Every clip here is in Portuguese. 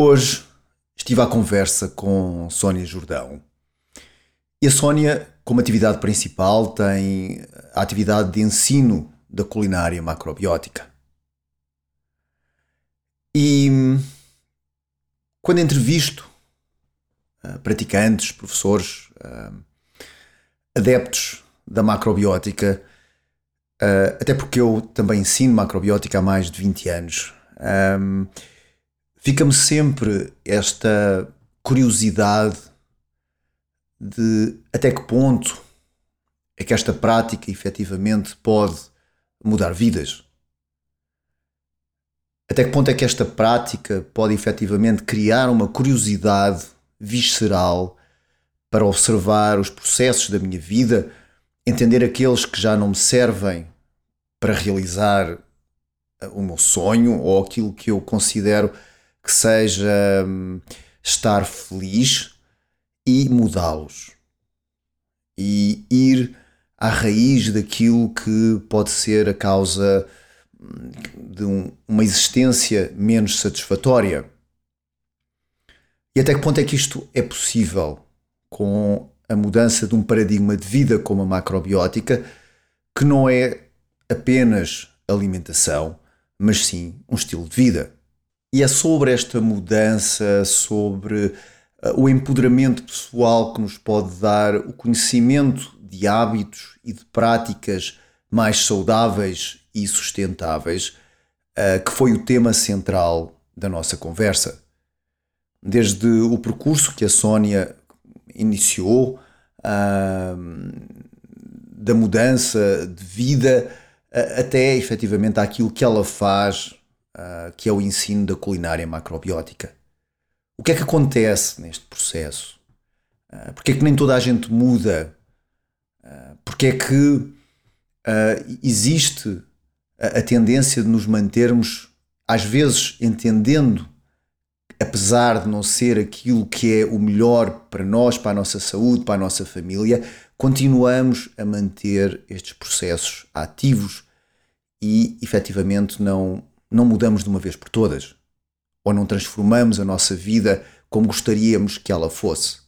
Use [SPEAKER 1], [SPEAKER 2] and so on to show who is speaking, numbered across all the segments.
[SPEAKER 1] Hoje estive à conversa com Sónia Jordão. E a Sónia, como atividade principal, tem a atividade de ensino da culinária macrobiótica. E quando entrevisto uh, praticantes, professores, uh, adeptos da macrobiótica, uh, até porque eu também ensino macrobiótica há mais de 20 anos, fica-me sempre esta curiosidade de até que ponto é que esta prática efetivamente pode mudar vidas. Até que ponto é que esta prática pode efetivamente criar uma curiosidade visceral para observar os processos da minha vida, entender aqueles que já não me servem para realizar o meu sonho ou aquilo que eu considero que seja hum, estar feliz e mudá-los. E ir à raiz daquilo que pode ser a causa hum, de um, uma existência menos satisfatória. E até que ponto é que isto é possível com a mudança de um paradigma de vida como a macrobiótica, que não é apenas alimentação, mas sim um estilo de vida. E é sobre esta mudança, sobre uh, o empoderamento pessoal que nos pode dar o conhecimento de hábitos e de práticas mais saudáveis e sustentáveis, uh, que foi o tema central da nossa conversa. Desde o percurso que a Sónia iniciou, da mudança de vida até efetivamente aquilo que ela faz, uh, que é o ensino da culinária macrobiótica. O que é que acontece neste processo? Uh, Porque é que nem toda a gente muda? Uh, Porque é que uh, existe a, a tendência de nos mantermos, às vezes, entendendo, apesar de não ser aquilo que é o melhor para nós, para a nossa saúde, para a nossa família, continuamos a manter estes processos ativos e efetivamente não, não mudamos de uma vez por todas. Ou não transformamos a nossa vida como gostaríamos que ela fosse.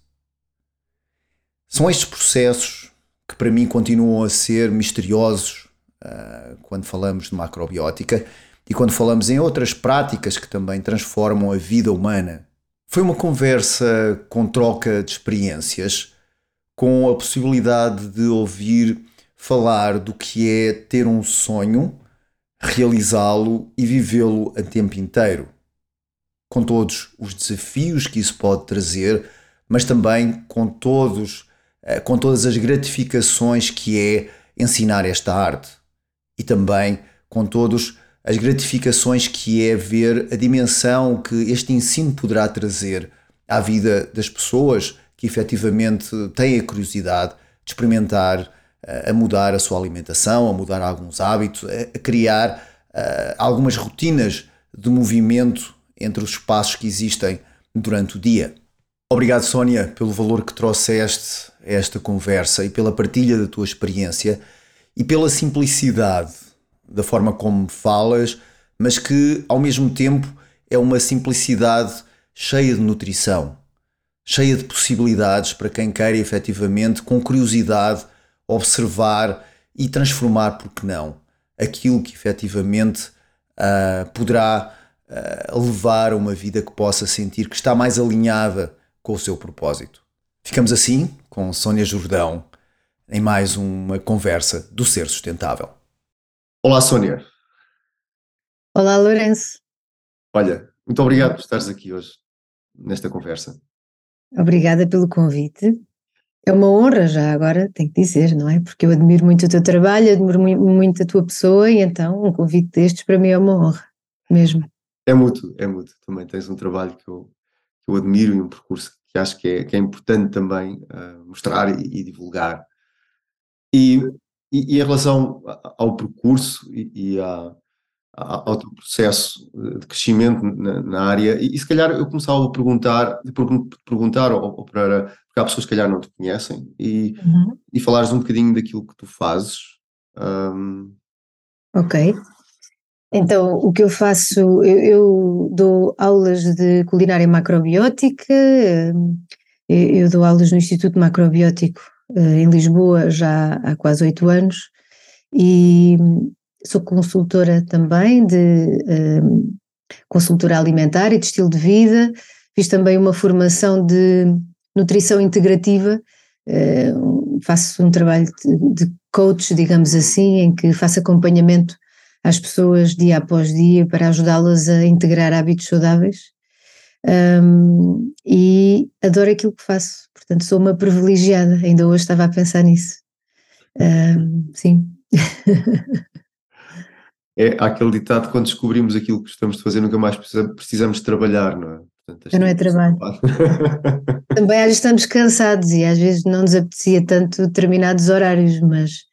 [SPEAKER 1] São estes processos que para mim continuam a ser misteriosos uh, quando falamos de macrobiótica e quando falamos em outras práticas que também transformam a vida humana. Foi uma conversa com troca de experiências com a possibilidade de ouvir falar do que é ter um sonho, realizá-lo e vivê-lo a tempo inteiro. Com todos os desafios que isso pode trazer, mas também com todos eh, com todas as gratificações que é ensinar esta arte e também com todas as gratificações que é ver a dimensão que este ensino poderá trazer à vida das pessoas que efetivamente têm a curiosidade de experimentar, a mudar a sua alimentação, a mudar alguns hábitos, a criar uh, algumas rotinas de movimento entre os espaços que existem durante o dia. Obrigado, Sónia, pelo valor que trouxeste a esta conversa e pela partilha da tua experiência e pela simplicidade da forma como falas, mas que ao mesmo tempo é uma simplicidade cheia de nutrição cheia de possibilidades para quem queira efetivamente, com curiosidade, observar e transformar, por que não, aquilo que efetivamente uh, poderá uh, levar a uma vida que possa sentir que está mais alinhada com o seu propósito. Ficamos assim com Sónia Jordão em mais uma conversa do Ser Sustentável. Olá, Sónia.
[SPEAKER 2] Olá, Lourenço.
[SPEAKER 1] Olha, muito obrigado por estares aqui hoje nesta conversa.
[SPEAKER 2] Obrigada pelo convite. É uma honra já agora, tenho que dizer, não é? Porque eu admiro muito o teu trabalho, admiro muito a tua pessoa e então um convite destes para mim é uma honra, mesmo.
[SPEAKER 1] É mútuo, é mútuo. Também tens um trabalho que eu, que eu admiro e um percurso que acho que é, que é importante também uh, mostrar e, e, divulgar. E, e, e, em relação ao percurso e, e ao teu processo de crescimento na, na área e, e, se calhar eu começava a perguntar, perguntar ou, ou para há pessoas que calhar não te conhecem e, uhum. e falares um bocadinho daquilo que tu fazes. Um...
[SPEAKER 2] Ok. Então, o que eu faço, eu, eu dou aulas de culinária macrobiótica, eu dou aulas no Instituto Macrobiótico em Lisboa já há quase oito anos e sou consultora também de consultora alimentar e de estilo de vida, fiz também uma formação de nutrição integrativa, faço um trabalho de, coach, digamos assim, em que faço acompanhamento às pessoas dia após dia para ajudá-las a integrar hábitos saudáveis. Um, e adoro aquilo que faço, portanto sou uma privilegiada, ainda hoje estava a pensar nisso. Um, sim.
[SPEAKER 3] é aquele ditado quando descobrimos aquilo que gostamos de fazer, nunca mais precisamos trabalhar, não é?
[SPEAKER 2] Portanto, não é trabalho. Também às vezes estamos cansados e às vezes não nos apetecia tanto determinados horários, mas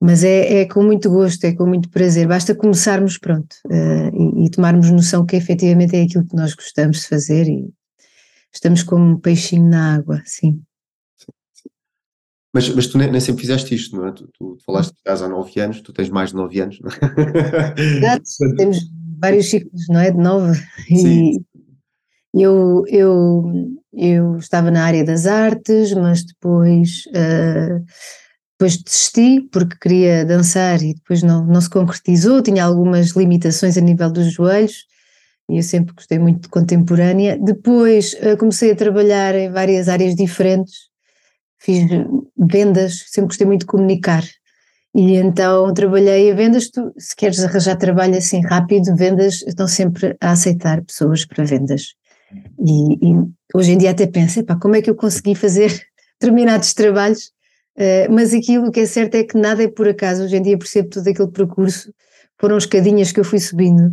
[SPEAKER 2] mas é, é, com muito gosto, é com muito prazer. Basta começarmos, pronto, uh, e, e, tomarmos noção que efetivamente é aquilo que nós gostamos de fazer e estamos como um peixinho na água, sim.
[SPEAKER 3] Mas, mas tu nem, nem, sempre fizeste isto, não é? Tu, tu falaste que estás há nove anos, tu tens mais de nove anos, não é?
[SPEAKER 2] Exato, temos vários ciclos, não é? De nove. Sim. E eu, eu, eu estava na área das artes, mas depois. Uh, depois desisti porque queria dançar e depois não, não se concretizou, tinha algumas limitações a nível dos joelhos e eu sempre gostei muito de contemporânea. Depois uh, comecei a trabalhar em várias áreas diferentes, fiz vendas, sempre gostei muito de comunicar. E então trabalhei a vendas, tu, se queres arranjar trabalho assim rápido, vendas estão sempre a aceitar pessoas para vendas. E, e hoje em dia até penso, como é que eu consegui fazer determinados trabalhos? Uh, mas aquilo que é certo é que nada é por acaso, hoje em dia percebo todo aquele percurso, foram escadinhas que eu fui subindo.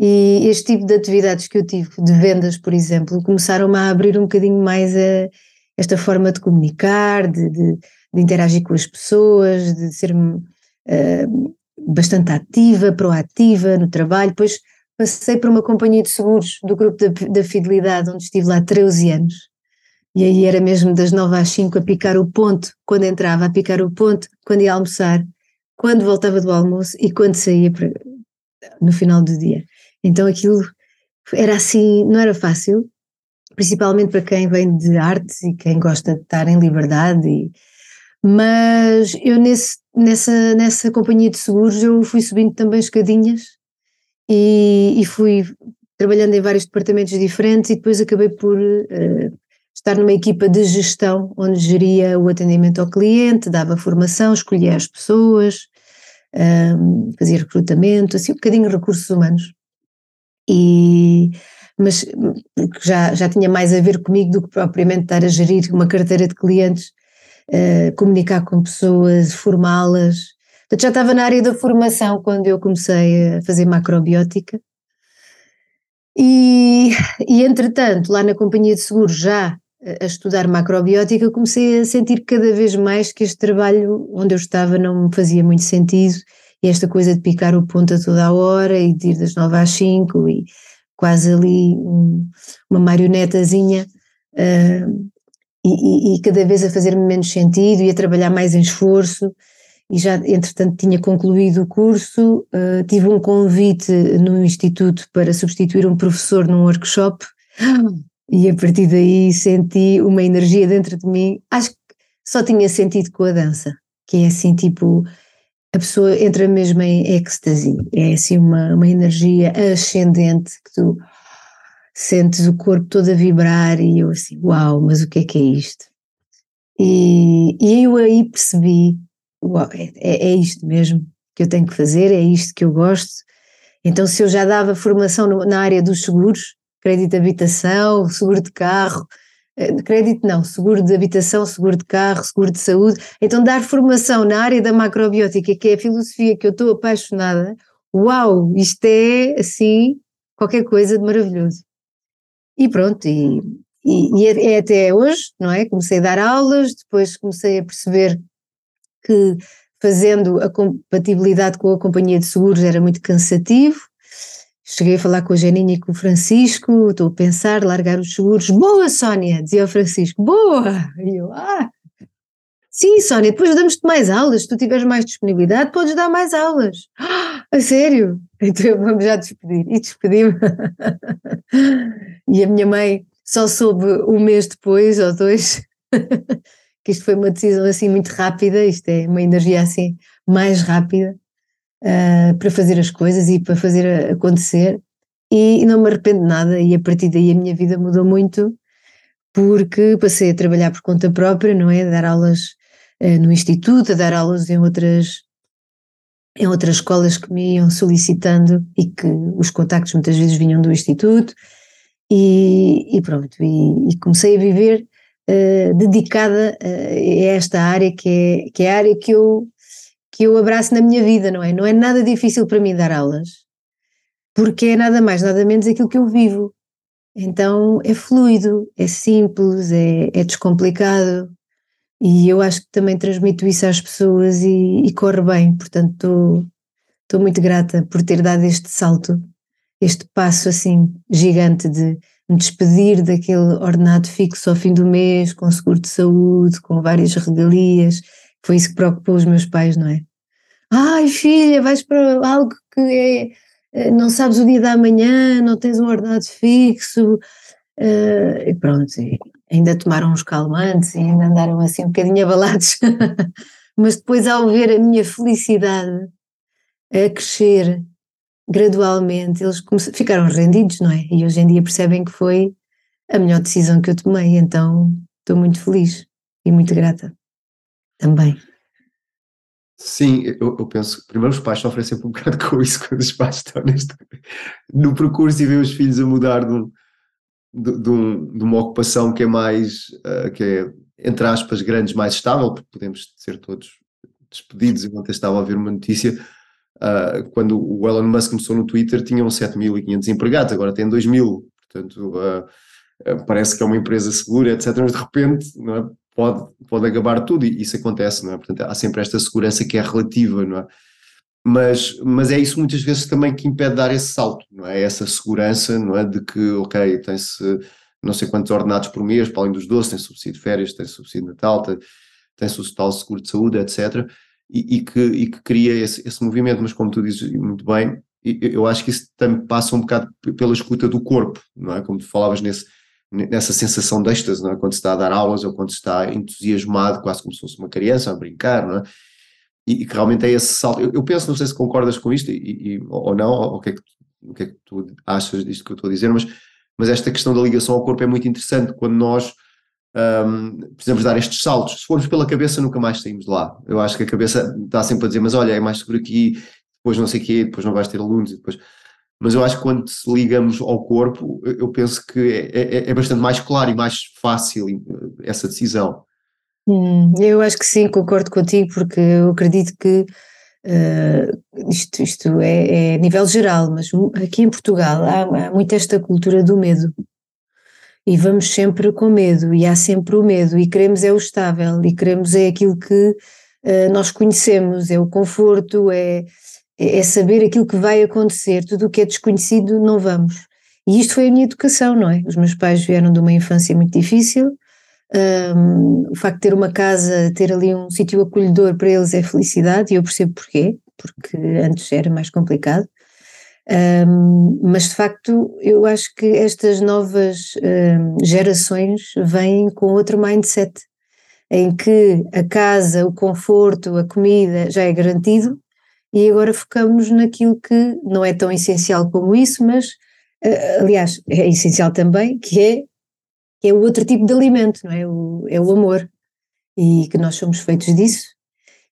[SPEAKER 2] E este tipo de atividades que eu tive, de vendas, por exemplo, começaram-me a abrir um bocadinho mais a, esta forma de comunicar, de, de, de interagir com as pessoas, de ser uh, bastante ativa, proativa no trabalho. Depois passei por uma companhia de seguros do grupo da, da Fidelidade, onde estive lá 13 anos e aí era mesmo das nove às cinco a picar o ponto quando entrava, a picar o ponto quando ia almoçar, quando voltava do almoço e quando saía para, no final do dia. Então aquilo era assim, não era fácil, principalmente para quem vem de artes e quem gosta de estar em liberdade. E, mas eu nesse, nessa, nessa companhia de seguros eu fui subindo também escadinhas e, e fui trabalhando em vários departamentos diferentes e depois acabei por uh, estar numa equipa de gestão onde geria o atendimento ao cliente, dava formação, escolhia as pessoas, um, fazia recrutamento, assim um bocadinho recursos humanos. E, mas já, já tinha mais a ver comigo do que propriamente estar a gerir uma carteira de clientes, uh, comunicar com pessoas, formá-las. Portanto, já estava na área da formação quando eu comecei a fazer macrobiótica. E, e entretanto, lá na companhia de seguros, já a estudar macrobiótica, comecei a sentir cada vez mais que este trabalho onde eu estava não me fazia muito sentido e esta coisa de picar o ponto a toda a hora e de ir das nove às cinco e quase ali um, uma marionetazinha uh, e, e, cada vez a fazer-me menos sentido e a trabalhar mais em esforço e já entretanto tinha concluído o curso, uh, tive um convite no instituto para substituir um professor num workshop. E a partir daí senti uma energia dentro de mim, acho que só tinha sentido com a dança, que é assim tipo, a pessoa entra mesmo em êxtase, é assim uma, uma energia ascendente que tu sentes o corpo todo a vibrar e eu assim, uau, mas o que é que é isto? E, e eu aí percebi, uau, é, é, é isto mesmo que eu tenho que fazer, é isto que eu gosto. Então se eu já dava formação no, na área dos seguros, crédito de habitação, seguro de carro, eh, crédito não, seguro de habitação, seguro de carro, seguro de saúde. Então, dar formação na área da macrobiótica, que é a filosofia que eu estou apaixonada, uau, isto é assim, qualquer coisa de maravilhoso. E pronto, e, e, e é, é até hoje, não é? Comecei a dar aulas, depois comecei a perceber que fazendo a compatibilidade com a companhia de seguros era muito cansativo, Cheguei a falar com a Janinha e com o Francisco, estou a pensar, largar os seguros. Boa, Sónia, dizia o Francisco, boa! E eu, ah, sim, Sónia, depois damos-te mais aulas, se tu tiveres mais disponibilidade, podes dar mais aulas. Ah, a sério? então vamos já despedir. E despedi-me. e a minha mãe só soube um mês depois, ou dois, que isto foi uma decisão assim muito rápida, isto é uma energia assim mais rápida uh, para fazer as coisas e para fazer acontecer. E, não me arrependo de nada, e a partir daí a minha vida mudou muito, porque passei a trabalhar por conta própria, não é? A dar aulas uh, no instituto, a dar aulas em outras em outras escolas que me iam solicitando e que os contactos muitas vezes vinham do Instituto e, e pronto, e, e, comecei a viver uh, dedicada uh, a esta área que é, que é a área que eu, que eu abraço na minha vida, não é? Não é nada difícil para mim dar aulas, porque é nada mais, nada menos aquilo que eu vivo. Então é fluido, é simples, é, é descomplicado, e eu acho que também transmito isso às pessoas e, e corre bem, portanto estou muito grata por ter dado este salto, este passo assim gigante de me despedir daquele ordenado fixo ao fim do mês, com seguro de saúde, com várias regalias, foi isso que preocupou os meus pais, não é? Ai filha, vais para algo que é, eh, não sabes o dia da manhã, não tens um ordenado fixo, uh, e pronto, ainda tomaram uns calmantes e ainda andaram assim um bocadinho abalados, mas depois ao ver a minha felicidade a crescer gradualmente, eles ficaram rendidos, não é? E hoje em dia percebem que foi a melhor decisão que eu tomei, então estou muito feliz e muito grata também.
[SPEAKER 3] Sim, eu, eu, penso primeiro os pais sofrem sempre um bocado com isso quando os pais estão neste, no percurso e veem os filhos a mudar de um, de, de, um, de uma ocupação que é mais, uh, que é, entre aspas, grandes, mais estável, porque podemos ser todos despedidos enquanto estava a ver uma notícia, uh, quando o Elon Musk começou no Twitter tinham 7.500 empregados, agora tem 2.000, portanto uh, parece que é uma empresa segura, etc, mas de repente é, pode, pode acabar tudo e isso acontece, não é? Portanto há sempre esta segurança que é relativa, não é? mas, mas é isso muitas vezes também que impede de dar esse salto, não é? Essa segurança, não é? De que, ok, tem-se não sei quantos ordenados por mês, para além dos 12, tem subsídio de férias, tem subsídio de Natal, tem, tem-se o tal seguro de saúde, etc. E, e, que, e que cria esse, esse movimento, mas como tu dizes muito bem, eu acho que isso também passa um bocado pela escuta do corpo, não é? Como tu falavas nesse, nessa sensação de êxtase, não é? Quando se está a dar aulas ou quando se está entusiasmado, quase como se fosse uma criança a brincar, não é? e, que realmente é esse salto. Eu, eu, penso, não sei se concordas com isto e, e ou não, ou o que, é que, o que é que tu achas disto que eu estou a dizer, mas, mas esta questão da ligação ao corpo é muito interessante quando nós um, precisamos dar estes saltos. Se formos pela cabeça, nunca mais saímos de lá. Eu acho que a cabeça está sempre a dizer, mas olha, é mais seguro aqui, depois não sei o quê, depois não vais ter alunos, depois. Mas eu acho que quando ligamos ao corpo, eu penso que é, é, é bastante mais claro e mais fácil essa decisão.
[SPEAKER 2] Hum, eu acho que sim, concordo contigo, porque eu acredito que uh, isto, isto é, é, nível geral, mas aqui em Portugal há, há muito esta cultura do medo. E vamos sempre com medo, e há sempre o medo, e queremos é o estável, e queremos é aquilo que uh, nós conhecemos, é o conforto, é, é saber aquilo que vai acontecer, tudo o que é desconhecido não vamos. E isto foi a minha educação, não é? Os meus pais vieram de uma infância muito difícil, um, o facto de ter uma casa, ter ali um sítio acolhedor para eles é felicidade, e eu percebo porquê, porque antes era mais complicado. Um, mas de facto, eu acho que estas novas um, gerações vêm com outro mindset, em que a casa, o conforto, a comida já é garantido, e agora focamos naquilo que não é tão essencial como isso, mas uh, aliás, é essencial também, que é que é o outro tipo de alimento, não é? O, é o amor. E que nós somos feitos disso.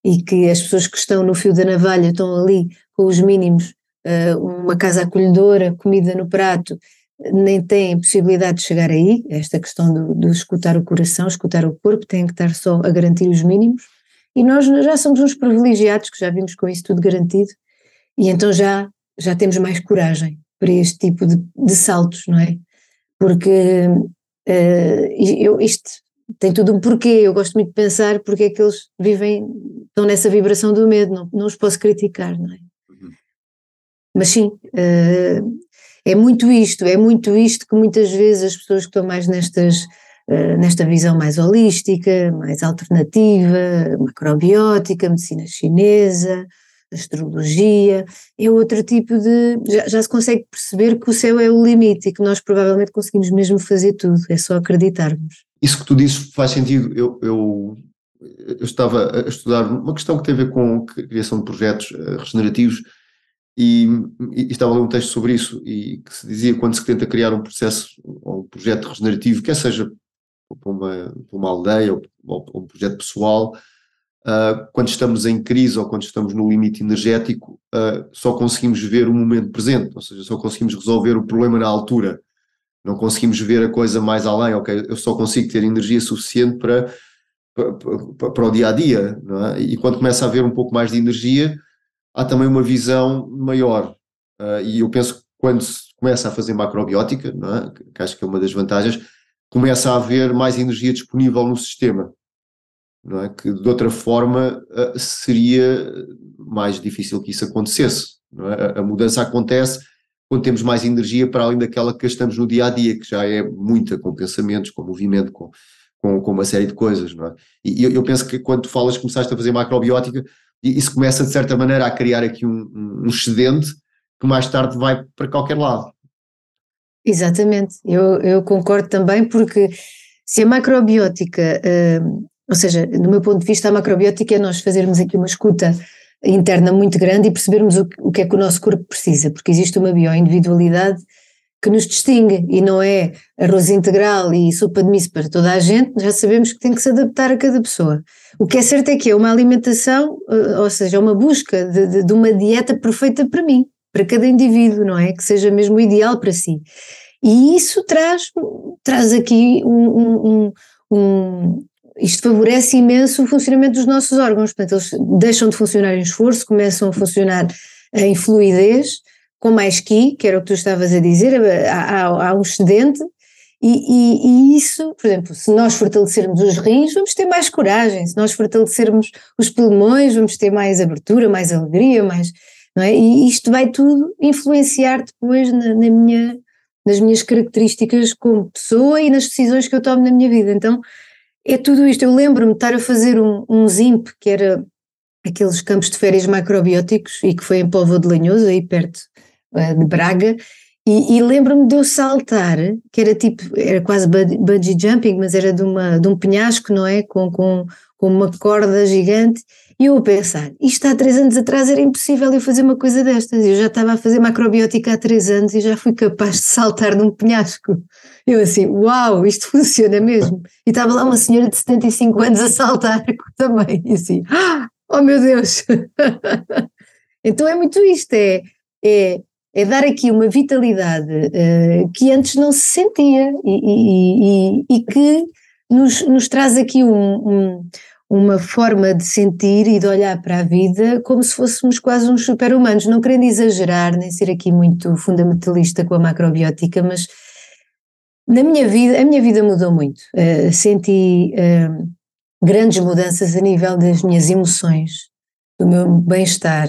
[SPEAKER 2] E que as pessoas que estão no fio da navalha estão ali com os mínimos, uma casa acolhedora, comida no prato, nem têm possibilidade de chegar aí. Esta questão do, escutar o coração, escutar o corpo, têm que estar só a garantir os mínimos. E nós já somos uns privilegiados que já vimos com isso tudo garantido. E então já, já temos mais coragem para este tipo de, de saltos, não é? Porque Uh, eu, isto tem tudo um porquê, eu gosto muito de pensar porque é que eles vivem, estão nessa vibração do medo, não, não os posso criticar, não é? Mas sim, uh, é muito isto, é muito isto que muitas vezes as pessoas que estão mais nestas, uh, nesta visão mais holística, mais alternativa, macrobiótica, medicina chinesa, astrologia, é outro tipo de. Já, já se consegue perceber que o céu é o limite e que nós provavelmente conseguimos mesmo fazer tudo, é só acreditarmos.
[SPEAKER 3] Isso que tu dizes faz sentido. Eu, eu, eu estava a estudar uma questão que tem a ver com a criação de projetos eh, regenerativos e, e, estava a ler um texto sobre isso e que se dizia quando se tenta criar um processo ou um projeto regenerativo, quer seja para uma, para uma aldeia ou, ou, um projeto pessoal, uh, quando estamos em crise ou quando estamos no limite energético, uh, só conseguimos ver o momento presente, ou seja, só conseguimos resolver o problema na altura. Não conseguimos ver a coisa mais além, ok? Eu só consigo ter energia suficiente para, para, para, para o dia a dia, é? E quando começa a haver um pouco mais de energia, há também uma visão maior. Uh, e eu penso que quando se começa a fazer macrobiótica, é? que acho que é uma das vantagens, começa a haver mais energia disponível no sistema. É? Que de outra forma uh, seria mais difícil que isso acontecesse. É? A, mudança acontece quando temos mais energia para além daquela que gastamos no dia a dia, que já é muita, com pensamentos, com movimento, com, com, com uma série de coisas. É? E eu, eu penso que quando falas, começaste a fazer macrobiótica, e isso começa de certa maneira a criar aqui um, um excedente que mais tarde vai para qualquer lado.
[SPEAKER 2] Exatamente, eu, eu concordo também porque se a macrobiótica, uh, ou seja, no meu ponto de vista, a macrobiótica é nós fazermos aqui uma escuta interna muito grande e percebermos o, o que é que o nosso corpo precisa, porque existe uma bioindividualidade que nos distingue e não é arroz integral e sopa de miso para toda a gente, já sabemos que tem que se adaptar a cada pessoa. O que é certo é que é uma alimentação, eh, ou seja, uma busca de, de, de uma dieta perfeita para mim, para cada indivíduo, não é? Que seja mesmo ideal para si. E isso traz, traz aqui um, um, um, isto favorece imenso o funcionamento dos nossos órgãos, portanto eles deixam de funcionar em esforço, começam a funcionar em fluidez, com mais ki, que era o que tu estavas a dizer, há, há, um excedente, e, e, e, isso, por exemplo, se nós fortalecermos os rins, vamos ter mais coragem, se nós fortalecermos os pulmões, vamos ter mais abertura, mais alegria, mais, não é? E isto vai tudo influenciar depois na, na minha, nas minhas características como pessoa e nas decisões que eu tomo na minha vida. Então, é tudo isto. Eu lembro-me de estar a fazer um, um ZIMP, que era aqueles campos de férias macrobióticos, e que foi em Povo de Lanhoso, aí perto de Braga, e, e lembro-me de eu saltar, que era tipo, era quase bungee jumping, mas era de, uma, de um penhasco, não é? Com, com, com uma corda gigante, e eu a pensar, isto há três anos atrás era impossível eu fazer uma coisa destas, eu já estava a fazer macrobiótica há três anos e já fui capaz de saltar de um penhasco. Eu assim, uau, isto funciona mesmo. E estava lá uma senhora de 75 anos a saltar também, e assim, oh meu Deus! então é muito isto, é, é é dar aqui uma vitalidade uh, que antes não se sentia e, e, e, e que nos, nos, traz aqui um, um, uma forma de sentir e de olhar para a vida como se fôssemos quase uns super-humanos, não querendo exagerar, nem ser aqui muito fundamentalista com a macrobiótica, mas na minha vida, a minha vida mudou muito. Uh, senti uh, grandes mudanças a nível das minhas emoções, do meu bem-estar,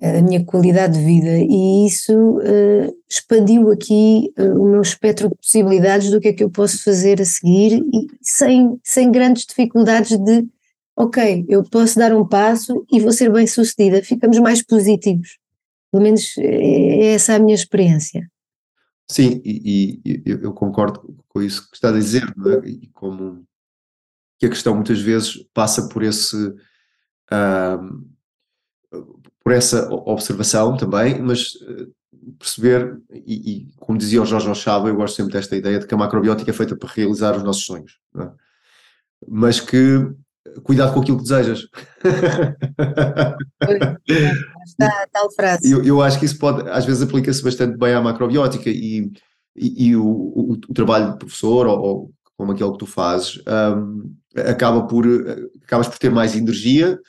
[SPEAKER 2] a minha qualidade de vida e isso uh, expandiu aqui uh, o meu espectro de possibilidades do que é que eu posso fazer a seguir e sem, sem grandes dificuldades de ok, eu posso dar um passo e vou ser bem sucedida, ficamos mais positivos. Pelo menos é, é essa a minha experiência.
[SPEAKER 3] Sim, e, e eu concordo com isso que está a dizer, é? e como que a questão muitas vezes passa por esse uh, por essa observação também, mas eh, perceber, e, e, como dizia o Jorge Ochava, eu gosto sempre desta ideia de que a macrobiótica é feita para realizar os nossos sonhos, é? mas que cuidado com aquilo que desejas.
[SPEAKER 2] Está tal frase.
[SPEAKER 3] Eu, eu, acho que isso pode, às vezes aplica-se bastante bem à macrobiótica e, e, e o, o, o, trabalho de professor, ou, ou, como aquele que tu fazes, um, acaba por, acabas por ter mais energia,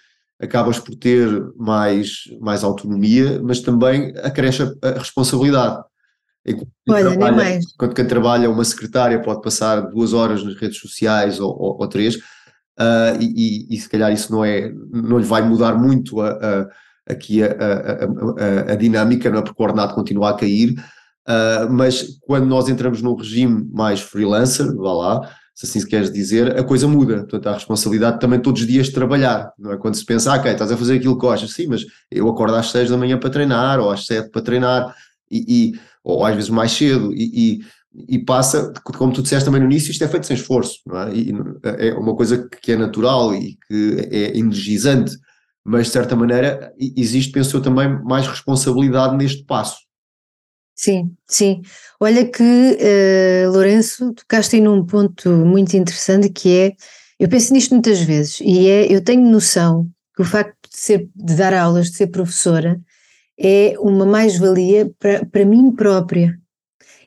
[SPEAKER 3] acabas por ter mais, mais autonomia, mas também acresce a, a responsabilidade.
[SPEAKER 2] Enquanto Olha, quem, trabalha, mais.
[SPEAKER 3] enquanto quem trabalha, uma secretária pode passar duas horas nas redes sociais ou, ou, ou três, uh, e, e, e, se calhar isso não, é, não lhe vai mudar muito a, a aqui a, a, a, dinâmica, não é? porque o ordenado continua a cair, uh, mas quando nós entramos num regime mais freelancer, vá lá, se assim se queres dizer, a coisa muda. Portanto, há a responsabilidade também todos os dias de trabalhar, não é? Quando se pensa, ah, ok, estás a fazer aquilo que gostas, sim, mas eu acordo às seis da manhã para treinar, ou às sete para treinar, e, e ou às vezes mais cedo, e, e, e, passa, como tu disseste também no início, isto é feito sem esforço, não é? E é uma coisa que é natural e que é energizante, mas de certa maneira existe, penso eu, também mais responsabilidade neste passo.
[SPEAKER 2] Sim, sim. Olha que, uh, Lourenço, tocaste aí num ponto muito interessante que é, eu penso nisto muitas vezes, e é, eu tenho noção que o facto de, ser, de dar aulas, de ser professora, é uma mais-valia para, para mim própria.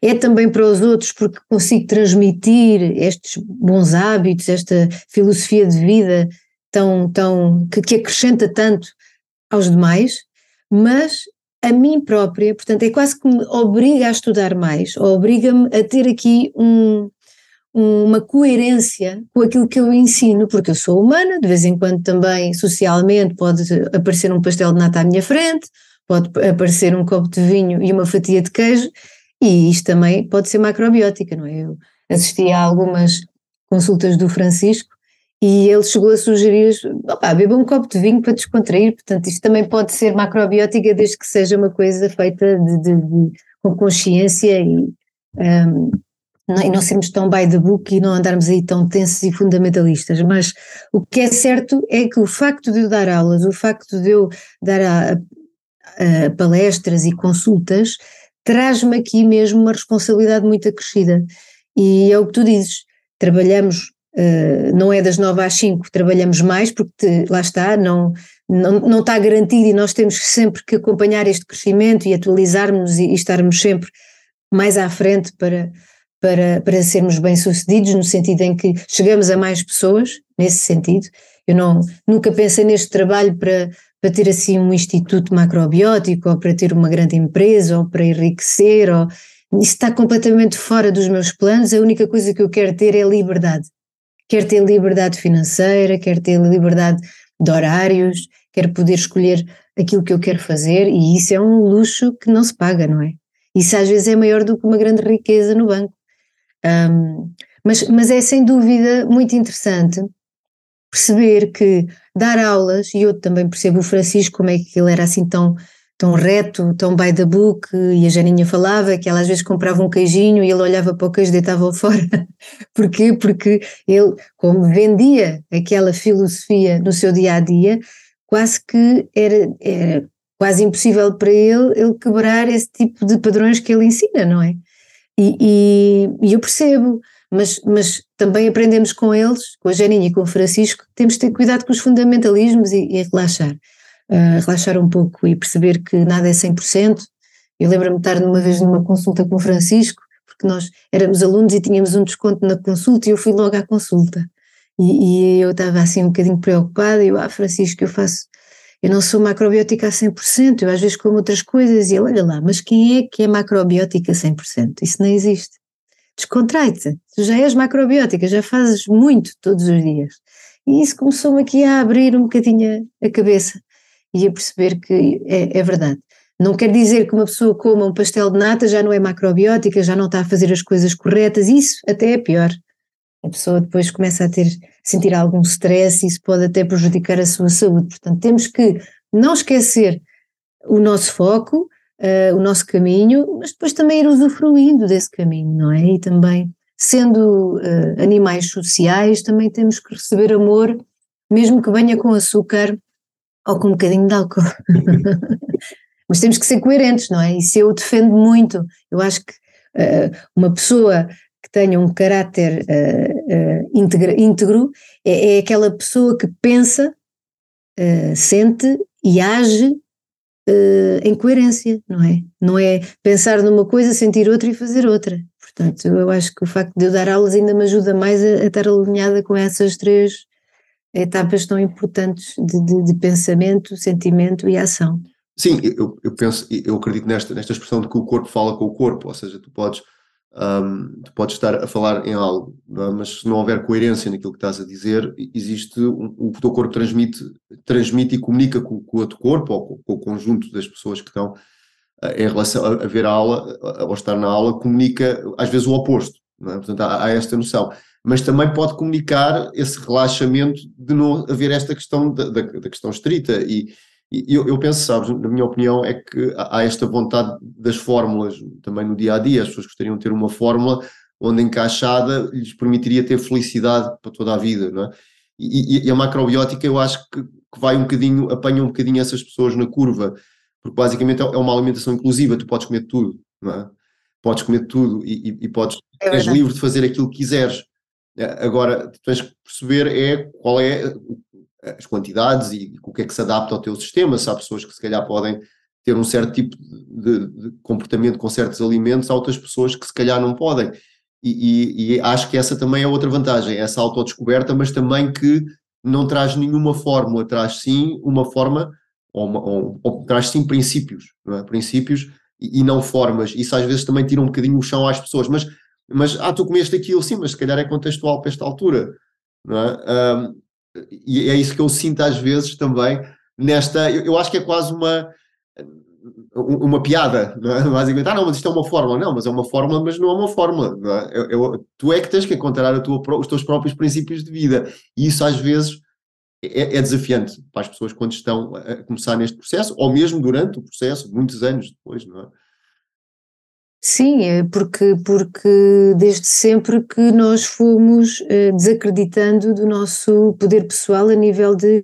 [SPEAKER 2] É também para os outros, porque consigo transmitir estes bons hábitos, esta filosofia de vida tão, tão, que, que acrescenta tanto aos demais, mas a mim própria, portanto, é quase que me obriga a estudar mais, obriga-me a ter aqui um, uma coerência com aquilo que eu ensino, porque eu sou humana, de vez em quando também socialmente pode aparecer um pastel de nata à minha frente, pode aparecer um copo de vinho e uma fatia de queijo, e isto também pode ser macrobiótica, não é? Eu assisti a algumas consultas do Francisco e ele chegou a sugerir, opá, beba um copo de vinho para descontrair, portanto isto também pode ser macrobiótica desde que seja uma coisa feita de, de, de com consciência e, um, não, e não sermos tão by the book e não andarmos aí tão tensos e fundamentalistas, mas o que é certo é que o facto de eu dar aulas, o facto de eu dar a, a palestras e consultas, traz-me aqui mesmo uma responsabilidade muito acrescida. E é o que tu dizes, trabalhamos Uh, não é das 9 às 5, trabalhamos mais, porque te, lá está, não, não, não está garantido e nós temos sempre que acompanhar este crescimento e atualizarmos e, e estarmos sempre mais à frente para, para, para sermos bem-sucedidos, no sentido em que chegamos a mais pessoas, nesse sentido. Eu não, nunca pensei neste trabalho para, para ter assim um instituto macrobiótico, ou para ter uma grande empresa, ou para enriquecer, ou, isso está completamente fora dos meus planos, a única coisa que eu quero ter é liberdade quer ter liberdade financeira, quer ter liberdade de horários, quer poder escolher aquilo que eu quero fazer e isso é um luxo que não se paga, não é? Isso às vezes é maior do que uma grande riqueza no banco. Um, mas, mas é sem dúvida muito interessante perceber que dar aulas, e eu também percebo o Francisco como é que ele era assim tão tão reto, tão by the book, e a Janinha falava que ela às vezes comprava um queijinho e ele olhava para o queijo e deitava-o fora. Porquê? Porque ele, como vendia aquela filosofia no seu dia a dia, quase que era, era quase impossível para ele, ele quebrar esse tipo de padrões que ele ensina, não é? E, e, e eu percebo, mas, mas também aprendemos com eles, com a Janinha e com o Francisco, temos de ter cuidado com os fundamentalismos e, e relaxar relaxar um pouco e perceber que nada é 100%. Eu lembro-me de estar numa vez numa consulta com o Francisco, porque nós éramos alunos e tínhamos um desconto na consulta e eu fui logo à consulta. E, e eu estava assim um bocadinho preocupada e eu, ah Francisco, eu faço, eu não sou macrobiótica a 100%, eu às vezes como outras coisas e ele, olha lá, mas quem é que é macrobiótica a 100%? Isso não existe. Descontrai-te, tu já és macrobiótica, já fazes muito todos os dias. E isso começou-me aqui a abrir um bocadinho a cabeça e a perceber que é, é verdade. Não quer dizer que uma pessoa coma um pastel de nata já não é macrobiótica, já não está a fazer as coisas corretas, isso até é pior. A pessoa depois começa a ter, sentir algum stress e isso pode até prejudicar a sua saúde. Portanto, temos que não esquecer o nosso foco, uh, o nosso caminho, mas depois também ir usufruindo desse caminho, não é? E também, sendo uh, animais sociais, também temos que receber amor, mesmo que venha com açúcar ou com um bocadinho de álcool. Mas temos que ser coerentes, não é? Isso eu defendo muito. Eu acho que uh, uma pessoa que tenha um caráter uh, uh, íntegro, íntegro é, é, aquela pessoa que pensa, sente e age em coerência, não é? Não é pensar numa coisa, sentir outra e fazer outra. Portanto, eu acho que o facto de eu dar aulas ainda me ajuda mais a, a estar alinhada com essas três etapas tão importantes de, de, de pensamento, sentimento e ação.
[SPEAKER 3] Sim, eu, eu, penso, eu acredito nesta, nesta expressão de que o corpo fala com o corpo, ou seja, tu podes, um, tu podes estar a falar em algo, é? mas se não houver coerência naquilo que estás a dizer, existe um, o que o teu corpo transmite, transmite e comunica com, com o outro corpo ou com, com, o conjunto das pessoas que estão uh, em relação a, a ver a aula, ou estar na aula, comunica às vezes o oposto. é? Portanto, há, há, esta noção. Mas também pode comunicar esse relaxamento de não haver esta questão da, da, da questão estrita. E, e eu, eu, penso, sabes, na minha opinião, é que há esta vontade das fórmulas também no dia a dia. As pessoas gostariam de ter uma fórmula onde encaixada lhes permitiria ter felicidade para toda a vida, não é? E, e, a macrobiótica eu acho que, que, vai um bocadinho, apanha um bocadinho essas pessoas na curva, porque basicamente é, é uma alimentação inclusiva, tu podes comer tudo, não é? Podes comer tudo e, e, e podes, é és livre de fazer aquilo que quiseres. Agora, tu tens que perceber é qual é as quantidades e o que é que se adapta ao teu sistema, se há pessoas que se calhar podem ter um certo tipo de, de comportamento com certos alimentos, há outras pessoas que se calhar não podem. E, e, e, acho que essa também é outra vantagem, essa autodescoberta, mas também que não traz nenhuma fórmula, traz sim uma forma, ou, uma, ou, ou traz sim princípios, não é? princípios e, e, não formas. Isso às vezes também tira um bocadinho o chão às pessoas, mas, mas ah, tu comeste aquilo, sim, mas se calhar é contextual para esta altura, não é? Um, e é isso que eu sinto às vezes também nesta, eu, eu acho que é quase uma uma piada, não é? basicamente, ah não, mas isto é uma fórmula, não, mas é uma fórmula, mas não é uma fórmula, não é? Eu, eu, tu é que tens que encontrar tua, os teus próprios princípios de vida, e isso às vezes é, é, desafiante para as pessoas quando estão a começar neste processo, ou mesmo durante o processo, muitos anos depois, não é?
[SPEAKER 2] Sim, é porque, porque desde sempre que nós fomos uh, desacreditando do nosso poder pessoal a nível de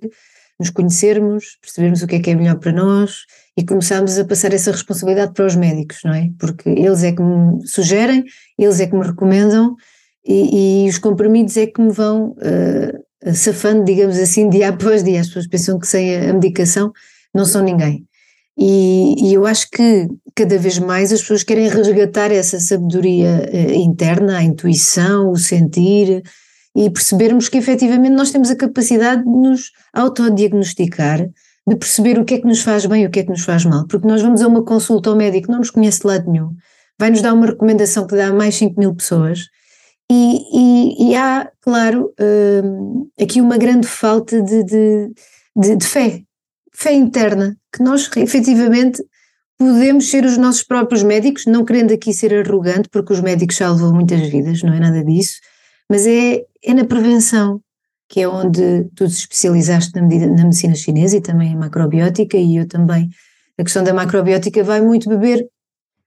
[SPEAKER 2] nos conhecermos, percebermos o que é que é melhor para nós, e começámos a passar essa responsabilidade para os médicos, não é? Porque eles é que me sugerem, eles é que me recomendam e, e os comprimidos é que me vão uh, safando, digamos assim, dia após dia. As pessoas pensam que sem a medicação não são ninguém. E, e, eu acho que cada vez mais as pessoas querem resgatar essa sabedoria uh, interna, a intuição, o sentir e percebermos que efetivamente nós temos a capacidade de nos autodiagnosticar de perceber o que é que nos faz bem e o que é que nos faz mal. Porque nós vamos a uma consulta ao médico que não nos conhece de lado nenhum, vai-nos dar uma recomendação que dá a mais 5 mil pessoas, e, e, e há, claro, hum, aqui uma grande falta de, de, de, de fé, fé interna, que nós efetivamente podemos ser os nossos próprios médicos, não querendo aqui ser arrogante, porque os médicos salvam muitas vidas, não é nada disso, mas é, é na prevenção, que é onde tu te especializaste na, medida, na medicina chinesa e também em macrobiótica, e eu também. A questão da macrobiótica vai muito beber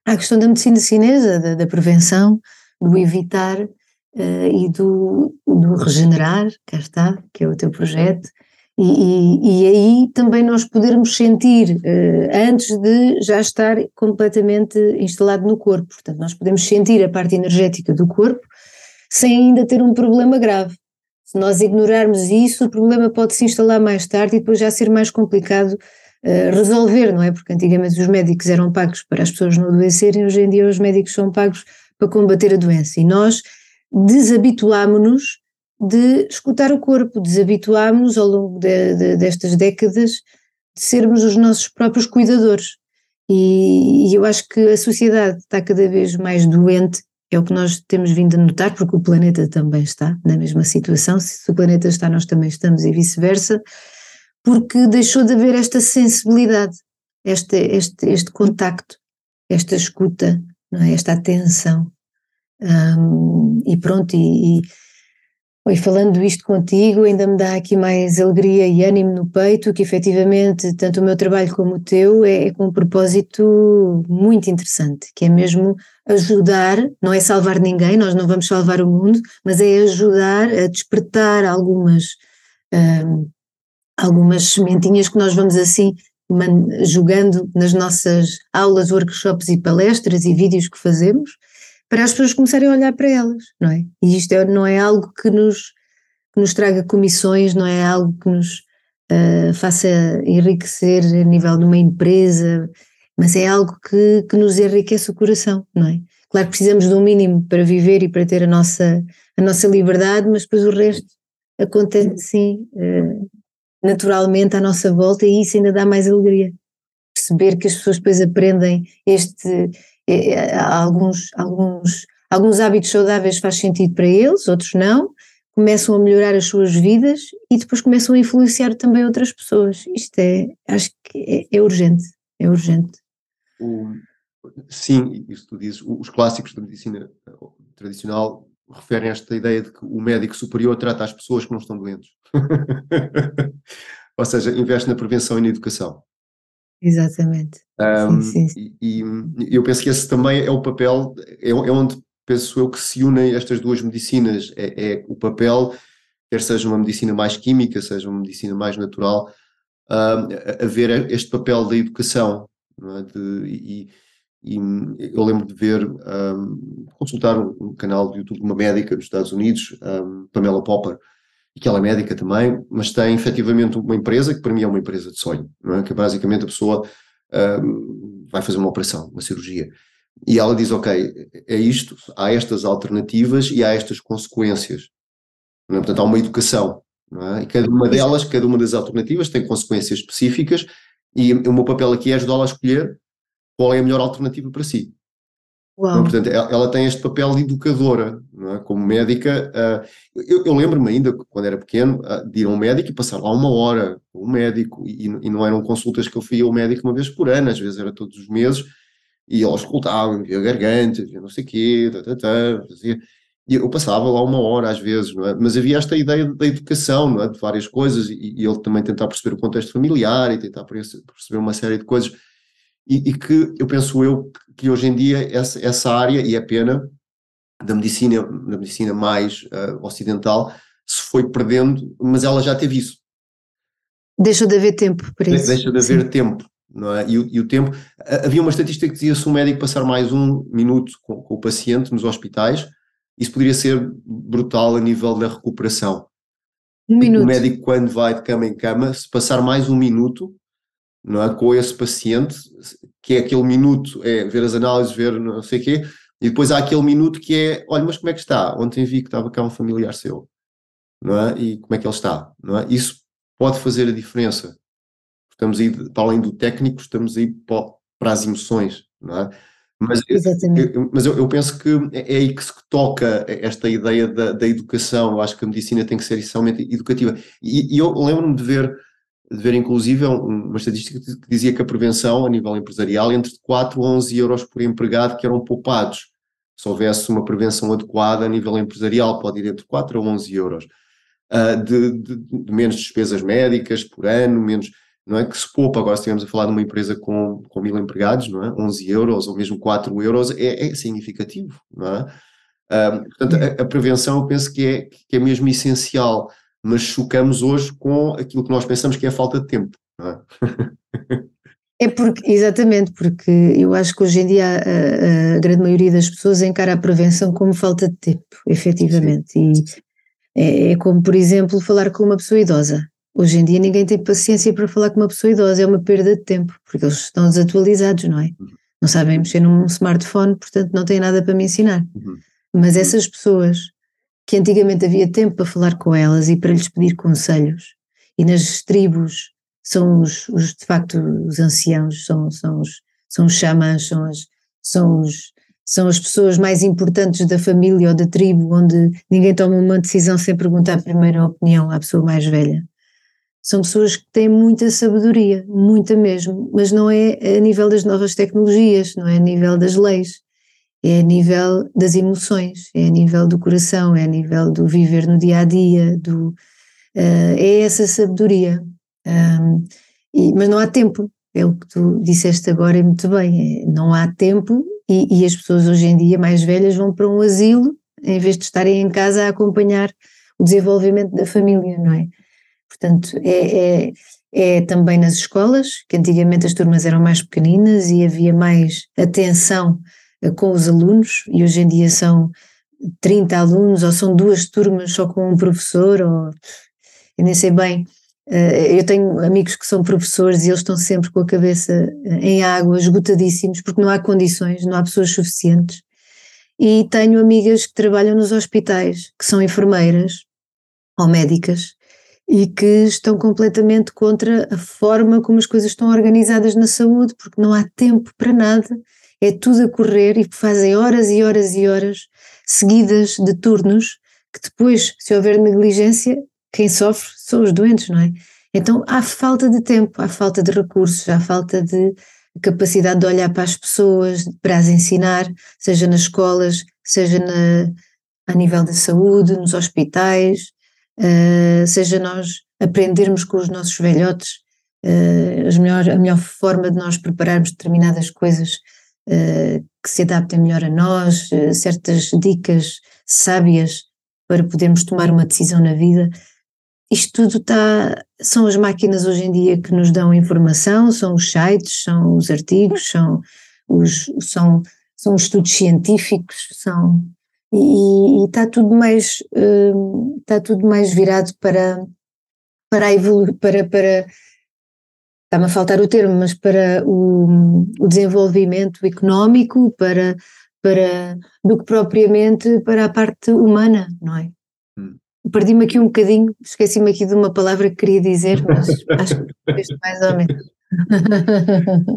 [SPEAKER 2] à questão da medicina chinesa, da, da prevenção, do evitar uh, e do, do regenerar, cá está, que é o teu projeto, e, e, e aí também nós podermos sentir uh, antes de já estar completamente instalado no corpo. Portanto, nós podemos sentir a parte energética do corpo sem ainda ter um problema grave. Se nós ignorarmos isso, o problema pode se instalar mais tarde e depois já ser mais complicado uh, resolver, não é? Porque antigamente os médicos eram pagos para as pessoas não adoecerem, hoje em dia os médicos são pagos para combater a doença. E nós desabituámonos de escutar o corpo, desabituámonos ao longo de, de, destas décadas de sermos os nossos próprios cuidadores. E, e, eu acho que a sociedade está cada vez mais doente é o que nós temos vindo a notar, porque o planeta também está na mesma situação. Se o planeta está, nós também estamos e vice-versa, porque deixou de haver esta sensibilidade, este, este, este contacto, esta escuta, não é? esta atenção. Um, e pronto, e, e Oi, falando isto contigo, ainda me dá aqui mais alegria e ânimo no peito, que efetivamente tanto o meu trabalho como o teu é, é com um propósito muito interessante, que é mesmo ajudar, não é salvar ninguém, nós não vamos salvar o mundo, mas é ajudar a despertar algumas, um, algumas sementinhas que nós vamos assim jogando nas nossas aulas, workshops e palestras e vídeos que fazemos, para as pessoas começarem a olhar para elas, não é? E isto é, não é algo que nos, que nos traga comissões, não é algo que nos uh, faça enriquecer a nível de uma empresa, mas é algo que, que nos enriquece o coração, não é? Claro que precisamos de um mínimo para viver e para ter a nossa, a nossa liberdade, mas depois o resto acontece sim, uh, naturalmente à nossa volta e isso ainda dá mais alegria. Perceber que as pessoas depois aprendem este, é, é, alguns, alguns, alguns hábitos saudáveis faz sentido para eles, outros não, começam a melhorar as suas vidas e depois começam a influenciar também outras pessoas. Isto é, acho que é, é urgente, é urgente.
[SPEAKER 3] Sim, isso tu dizes, os clássicos da medicina tradicional referem a esta ideia de que o médico superior trata as pessoas que não estão doentes. Ou seja, investe na prevenção e na educação.
[SPEAKER 2] Exatamente.
[SPEAKER 3] Um, sim, sim. E, e, eu penso que esse também é o papel, é, é, onde penso eu que se unem estas duas medicinas. É, é, o papel, quer seja uma medicina mais química, seja uma medicina mais natural, uh, a ver este papel da educação. É? De, e, e, eu lembro de ver, um, consultar um, um, canal de YouTube de uma médica dos Estados Unidos, um, Pamela Popper, e que ela é médica também, mas tem efetivamente uma empresa que para mim é uma empresa de sonho, é? que basicamente a pessoa vai fazer uma operação, uma cirurgia, e ela diz, ok, é isto, há estas alternativas e há estas consequências. É? Portanto, há uma educação, é? e cada uma delas, cada uma das alternativas tem consequências específicas, e o meu papel aqui é ajudá-la a escolher qual é a melhor alternativa para si. Uau. Portanto, ela, ela, tem este papel de educadora, é? como médica. Uh, eu, eu lembro-me ainda, quando era pequeno, uh, de ir a um médico e passar lá uma hora com o médico, e, e, não eram consultas que eu fui ao médico uma vez por ano, às vezes era todos os meses, e eles escutavam, via garganta, via não sei o quê, tá, tá, tá, fazia. E eu passava lá uma hora às vezes, é? Mas havia esta ideia da educação, é? De várias coisas, e, e ele também tentar perceber o contexto familiar e tentar perceber uma série de coisas e, e, que eu penso eu que hoje em dia essa, essa área, e é pena, da medicina, da medicina mais uh, ocidental, se foi perdendo, mas ela já teve isso.
[SPEAKER 2] Deixa de haver tempo para isso.
[SPEAKER 3] Deixa de haver Sim. tempo, não é? E, e, o tempo. Havia uma estatística que dizia se um médico passar mais um minuto com, com o paciente nos hospitais, isso poderia ser brutal a nível da recuperação.
[SPEAKER 2] Um minuto.
[SPEAKER 3] O médico, quando vai de cama em cama, se passar mais um minuto, não é? com esse paciente, que é aquele minuto, é ver as análises, ver não sei o quê, e depois há aquele minuto que é, olha, mas como é que está? Ontem vi que estava cá um familiar seu, não é? E como é que ele está, não é? Isso pode fazer a diferença. Estamos aí, para além do técnico, estamos aí para as emoções, não é? Mas, eu, mas eu, eu, penso que é, é aí que se toca esta ideia da, da educação. Eu acho que a medicina tem que ser essencialmente educativa. E, e eu lembro-me de ver de ver inclusive uma estatística que dizia que a prevenção a nível empresarial entre 4 a 11 euros por empregado que eram poupados. Se houvesse uma prevenção adequada a nível empresarial, pode ir entre 4 a 11 euros. Uh, de, de, de, menos despesas médicas por ano, menos, não é? Que se poupa, agora estivemos a falar de uma empresa com, com mil empregados, não é? 11 euros ou mesmo 4 euros é, é significativo, não é? Uh, portanto, a, a, prevenção eu penso que é, que é mesmo essencial mas chocamos hoje com aquilo que nós pensamos que é a falta de tempo. É?
[SPEAKER 2] é? porque, exatamente, porque eu acho que hoje em dia a, a, grande maioria das pessoas encara a prevenção como falta de tempo, efetivamente. Sim. E é, é como, por exemplo, falar com uma pessoa idosa. Hoje em dia ninguém tem paciência para falar com uma pessoa idosa, é uma perda de tempo, porque eles estão desatualizados, não é? Uhum. Não sabem mexer num smartphone, portanto não têm nada para me ensinar. Uhum. Mas essas pessoas que antigamente havia tempo para falar com elas e para lhes pedir conselhos. E nas tribos são os, os de facto os anciãos, são, são, os, são os xamãs, são as, são, os, são as pessoas mais importantes da família ou da tribo, onde ninguém toma uma decisão sem perguntar primeiro a opinião à pessoa mais velha. São pessoas que têm muita sabedoria, muita mesmo, mas não é a nível das novas tecnologias, não é a nível das leis é a nível das emoções, é a nível do coração, é a nível do viver no dia a dia, do, uh, é essa sabedoria. Um, e, mas não há tempo, é o que tu disseste agora e muito bem, é, não há tempo e, e, as pessoas hoje em dia mais velhas vão para um asilo em vez de estarem em casa a acompanhar o desenvolvimento da família, não é? Portanto, é, é, é também nas escolas, que antigamente as turmas eram mais pequeninas e havia mais atenção com os alunos, e hoje em dia são 30 alunos, ou são duas turmas só com um professor, ou eu nem sei bem. Eh, eu tenho amigos que são professores e eles estão sempre com a cabeça eh, em água, esgotadíssimos, porque não há condições, não há pessoas suficientes. E tenho amigas que trabalham nos hospitais, que são enfermeiras ou médicas, e que estão completamente contra a forma como as coisas estão organizadas na saúde, porque não há tempo para nada é tudo a correr e fazem horas e horas e horas seguidas de turnos que depois, se houver negligência, quem sofre são os doentes, não é? Então há falta de tempo, há falta de recursos, há falta de capacidade de olhar para as pessoas, para as ensinar, seja nas escolas, seja na, a nível da saúde, nos hospitais, uh, seja nós aprendermos com os nossos velhotes uh, melhor, a melhor forma de nós prepararmos determinadas coisas que se adaptem melhor a nós, certas dicas sábias para podermos tomar uma decisão na vida. Isto tudo está, são as máquinas hoje em dia que nos dão informação, são os sites, são os artigos, são os, são, são os estudos científicos, são e, e está tudo mais está tudo mais virado para para evolu para, para está-me a faltar o termo, mas para o, o desenvolvimento económico, para, para do que propriamente para a parte humana, não é? Hum. Perdi-me aqui um bocadinho, esqueci-me aqui de uma palavra que queria dizer, mas acho que mais ou menos.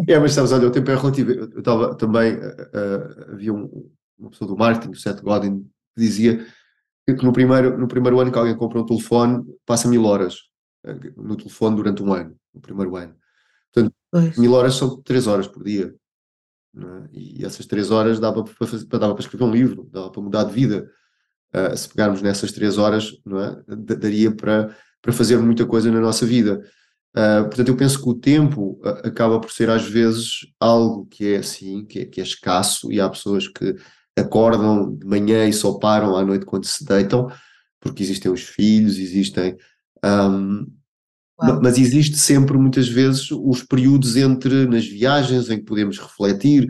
[SPEAKER 3] é, mas sabes, olha, o tempo é relativo. Eu estava também, uh, havia um, uma pessoa do marketing, o Seth Godin, que dizia que no primeiro, no primeiro ano que alguém compra um telefone, passa mil horas uh, no telefone durante um ano, no primeiro ano. Portanto, pois. mil horas são três horas por dia. É? E essas três horas dava para, fazer, dava para escrever um livro, dava para mudar de vida. Uh, se pegarmos nessas três horas, é? daria para, para fazer muita coisa na nossa vida. Uh, portanto, eu penso que o tempo uh, acaba por ser às vezes algo que é assim, que é, que é escasso, e há pessoas que acordam de manhã e só param à noite quando se deitam, porque existem os filhos, existem. Um, mas existe sempre, muitas vezes, os períodos entre nas viagens em que podemos refletir,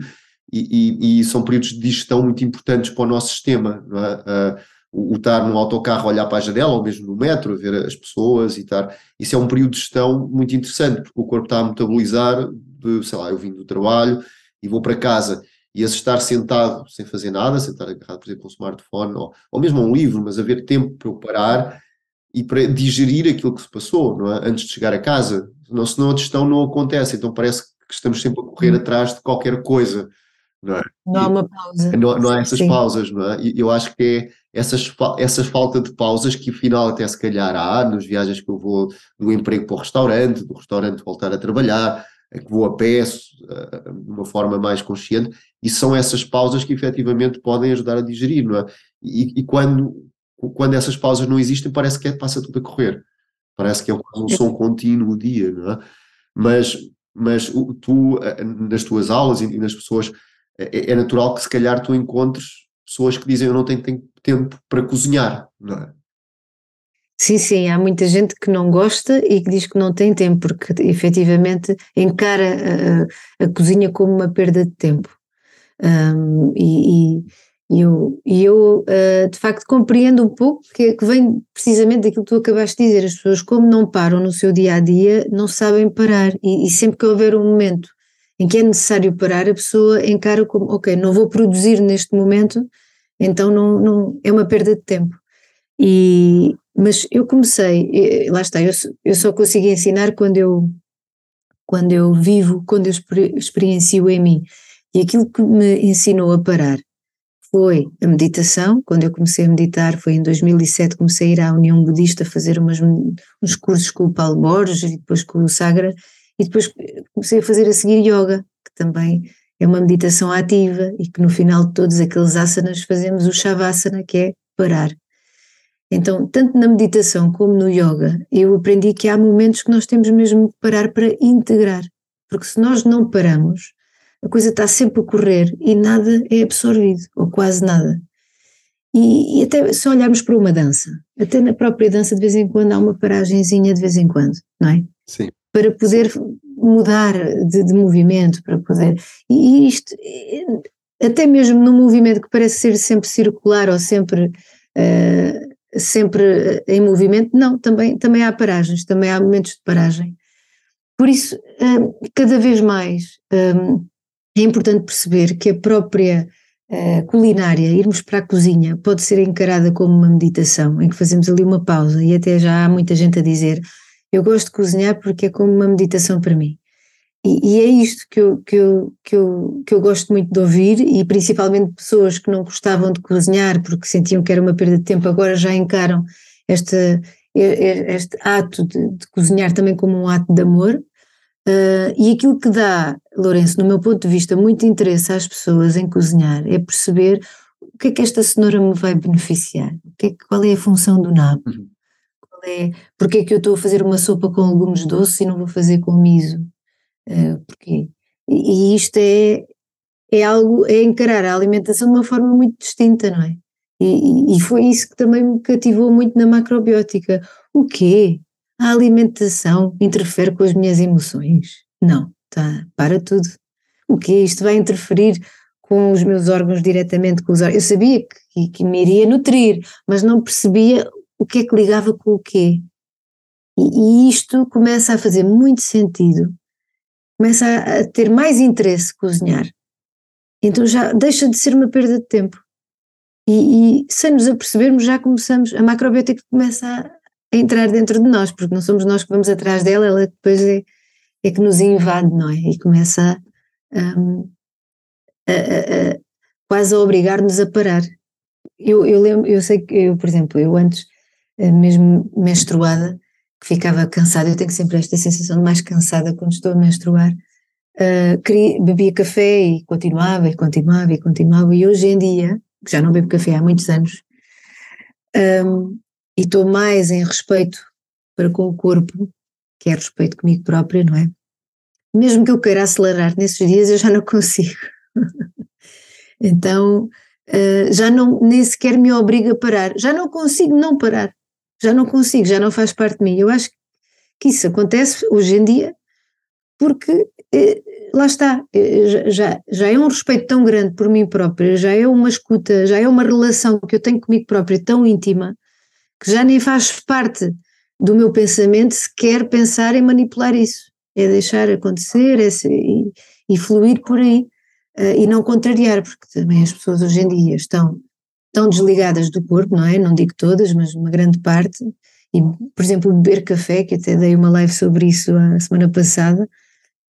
[SPEAKER 3] e, e, e são períodos de digestão muito importantes para o nosso sistema. É? Uh, o, estar num autocarro, olhar para a janela, ou mesmo no metro, ver as pessoas e estar. Isso é um período de gestão muito interessante, porque o corpo está a metabolizar, de, sei lá, eu vim do trabalho e vou para casa. E esse estar sentado sem fazer nada, sentar agarrado, por exemplo, um smartphone, ou, ou mesmo um livro, mas haver tempo para eu parar e para digerir aquilo que se passou, não é? Antes de chegar a casa. Senão, senão a gestão não acontece, então parece que estamos sempre a correr hum. atrás de qualquer coisa. Não, é?
[SPEAKER 2] não há uma pausa.
[SPEAKER 3] Não, não há essas Sim. pausas, não é? E eu acho que é essas, essas falta de pausas que afinal até se calhar há nas viagens que eu vou do emprego para o restaurante, do restaurante voltar a trabalhar, que vou a pé de uma forma mais consciente, e são essas pausas que efetivamente podem ajudar a digerir, não é? E, e quando, quando essas pausas não existem, parece que é, passa tudo a correr, parece que é um, um som contínuo o dia, não é? Mas, mas tu, eh, nas tuas aulas e nas pessoas, é, é natural que se calhar tu encontres pessoas que dizem eu não tenho tempo para cozinhar, não é?
[SPEAKER 2] Sim, sim, há muita gente que não gosta e que diz que não tem tempo, porque efetivamente encara a, a cozinha como uma perda de tempo. Um, e, e, e eu uh, de facto compreendo um pouco que, que, vem precisamente daquilo que tu acabaste de dizer. As pessoas, como não param no seu dia a dia, não sabem parar. E, e sempre que houver um momento em que é necessário parar, a pessoa encara como, ok, não vou produzir neste momento, então não, não é uma perda de tempo. E, mas eu comecei, lá está, eu, eu só consigo ensinar quando eu, quando eu vivo, quando eu experiencio em mim. E aquilo que me ensinou a parar foi a meditação. Quando eu comecei a meditar, foi em 2007, comecei a ir à União Budista fazer umas, uns cursos com o Paulo Borges e depois com o Sagra, e depois comecei a fazer a seguir yoga, que também é uma meditação ativa e que no final de todos aqueles asanas fazemos o Shavasana, que é parar. Então, tanto na meditação como no yoga, eu aprendi que há momentos que nós temos mesmo de parar para integrar, porque se nós não paramos, a coisa está sempre a correr e nada é absorvido, ou quase nada. E, e até se olharmos para uma dança, até na própria dança de vez em quando há uma paragenzinha de vez em quando, não é?
[SPEAKER 3] Sim.
[SPEAKER 2] Para poder mudar de, de movimento, para poder. E isto, até mesmo num movimento que parece ser sempre circular ou sempre. Uh, sempre em movimento, não, também, também há paragens, também há momentos de paragem. Por isso, um, cada vez mais um, é importante perceber que a própria uh, culinária, irmos para a cozinha, pode ser encarada como uma meditação, em que fazemos ali uma pausa, e até já há muita gente a dizer: Eu gosto de cozinhar porque é como uma meditação para mim. E, e, é isto que eu, que, eu, que, eu, que eu gosto muito de ouvir, e principalmente pessoas que não gostavam de cozinhar porque sentiam que era uma perda de tempo, agora já encaram este, este ato de, de cozinhar também como um ato de amor. Uh, e aquilo que dá, Lourenço, no meu ponto de vista, muito interesse às pessoas em cozinhar é perceber que é que esta cenoura me vai beneficiar? O que é, qual é a função do nabo?
[SPEAKER 3] Uhum.
[SPEAKER 2] Qual é, porque é que eu estou a fazer uma sopa com legumes doces e não vou fazer com miso? Uh, porquê? E, e isto é, é algo, é encarar a alimentação de uma forma muito distinta, não é? E, e, foi isso que também me cativou muito na macrobiótica. O quê? A alimentação interfere com as minhas emoções? Não, tá, para tudo. O quê? Isto vai interferir com os meus órgãos diretamente com os órgãos. Eu sabia que, que me iria nutrir, mas não percebia o que é que ligava com o quê. E, e isto começa a fazer muito sentido, começa a, a ter mais interesse cozinhar. Então já deixa de ser uma perda de tempo. E, e, sem nos apercebermos, já começamos, a macrobiótica começa a, a, entrar dentro de nós, porque não somos nós que vamos atrás dela, ela depois é, é que nos invade, não é? E começa um, a, a, quase a obrigar-nos a parar. Eu, eu lembro, eu sei que eu, por exemplo, eu antes, eh, mesmo menstruada, que ficava cansada, eu tenho sempre esta sensação de mais cansada quando estou a menstruar, uh, queria, bebia café e continuava e continuava e continuava, e hoje em dia que já não bebo café há muitos anos, um, e estou mais em respeito para com o corpo, que é respeito comigo própria, não é? Mesmo que eu queira acelerar nesses dias, eu já não consigo. então, uh, já não, nem sequer me obriga a parar. Já não consigo não parar. Já não consigo, já não faz parte de mim. Eu acho que isso acontece hoje em dia porque eh, lá está, eh, já, já é um respeito tão grande por mim própria, já é uma escuta, já é uma relação que eu tenho comigo própria tão íntima, que já nem faz parte do meu pensamento sequer pensar em manipular isso. É deixar acontecer é ser, e, e, fluir por aí uh, e não contrariar, porque também as pessoas hoje em dia estão tão desligadas do corpo, não é? Não digo todas, mas uma grande parte. E, por exemplo, beber café, que até dei uma live sobre isso a semana passada,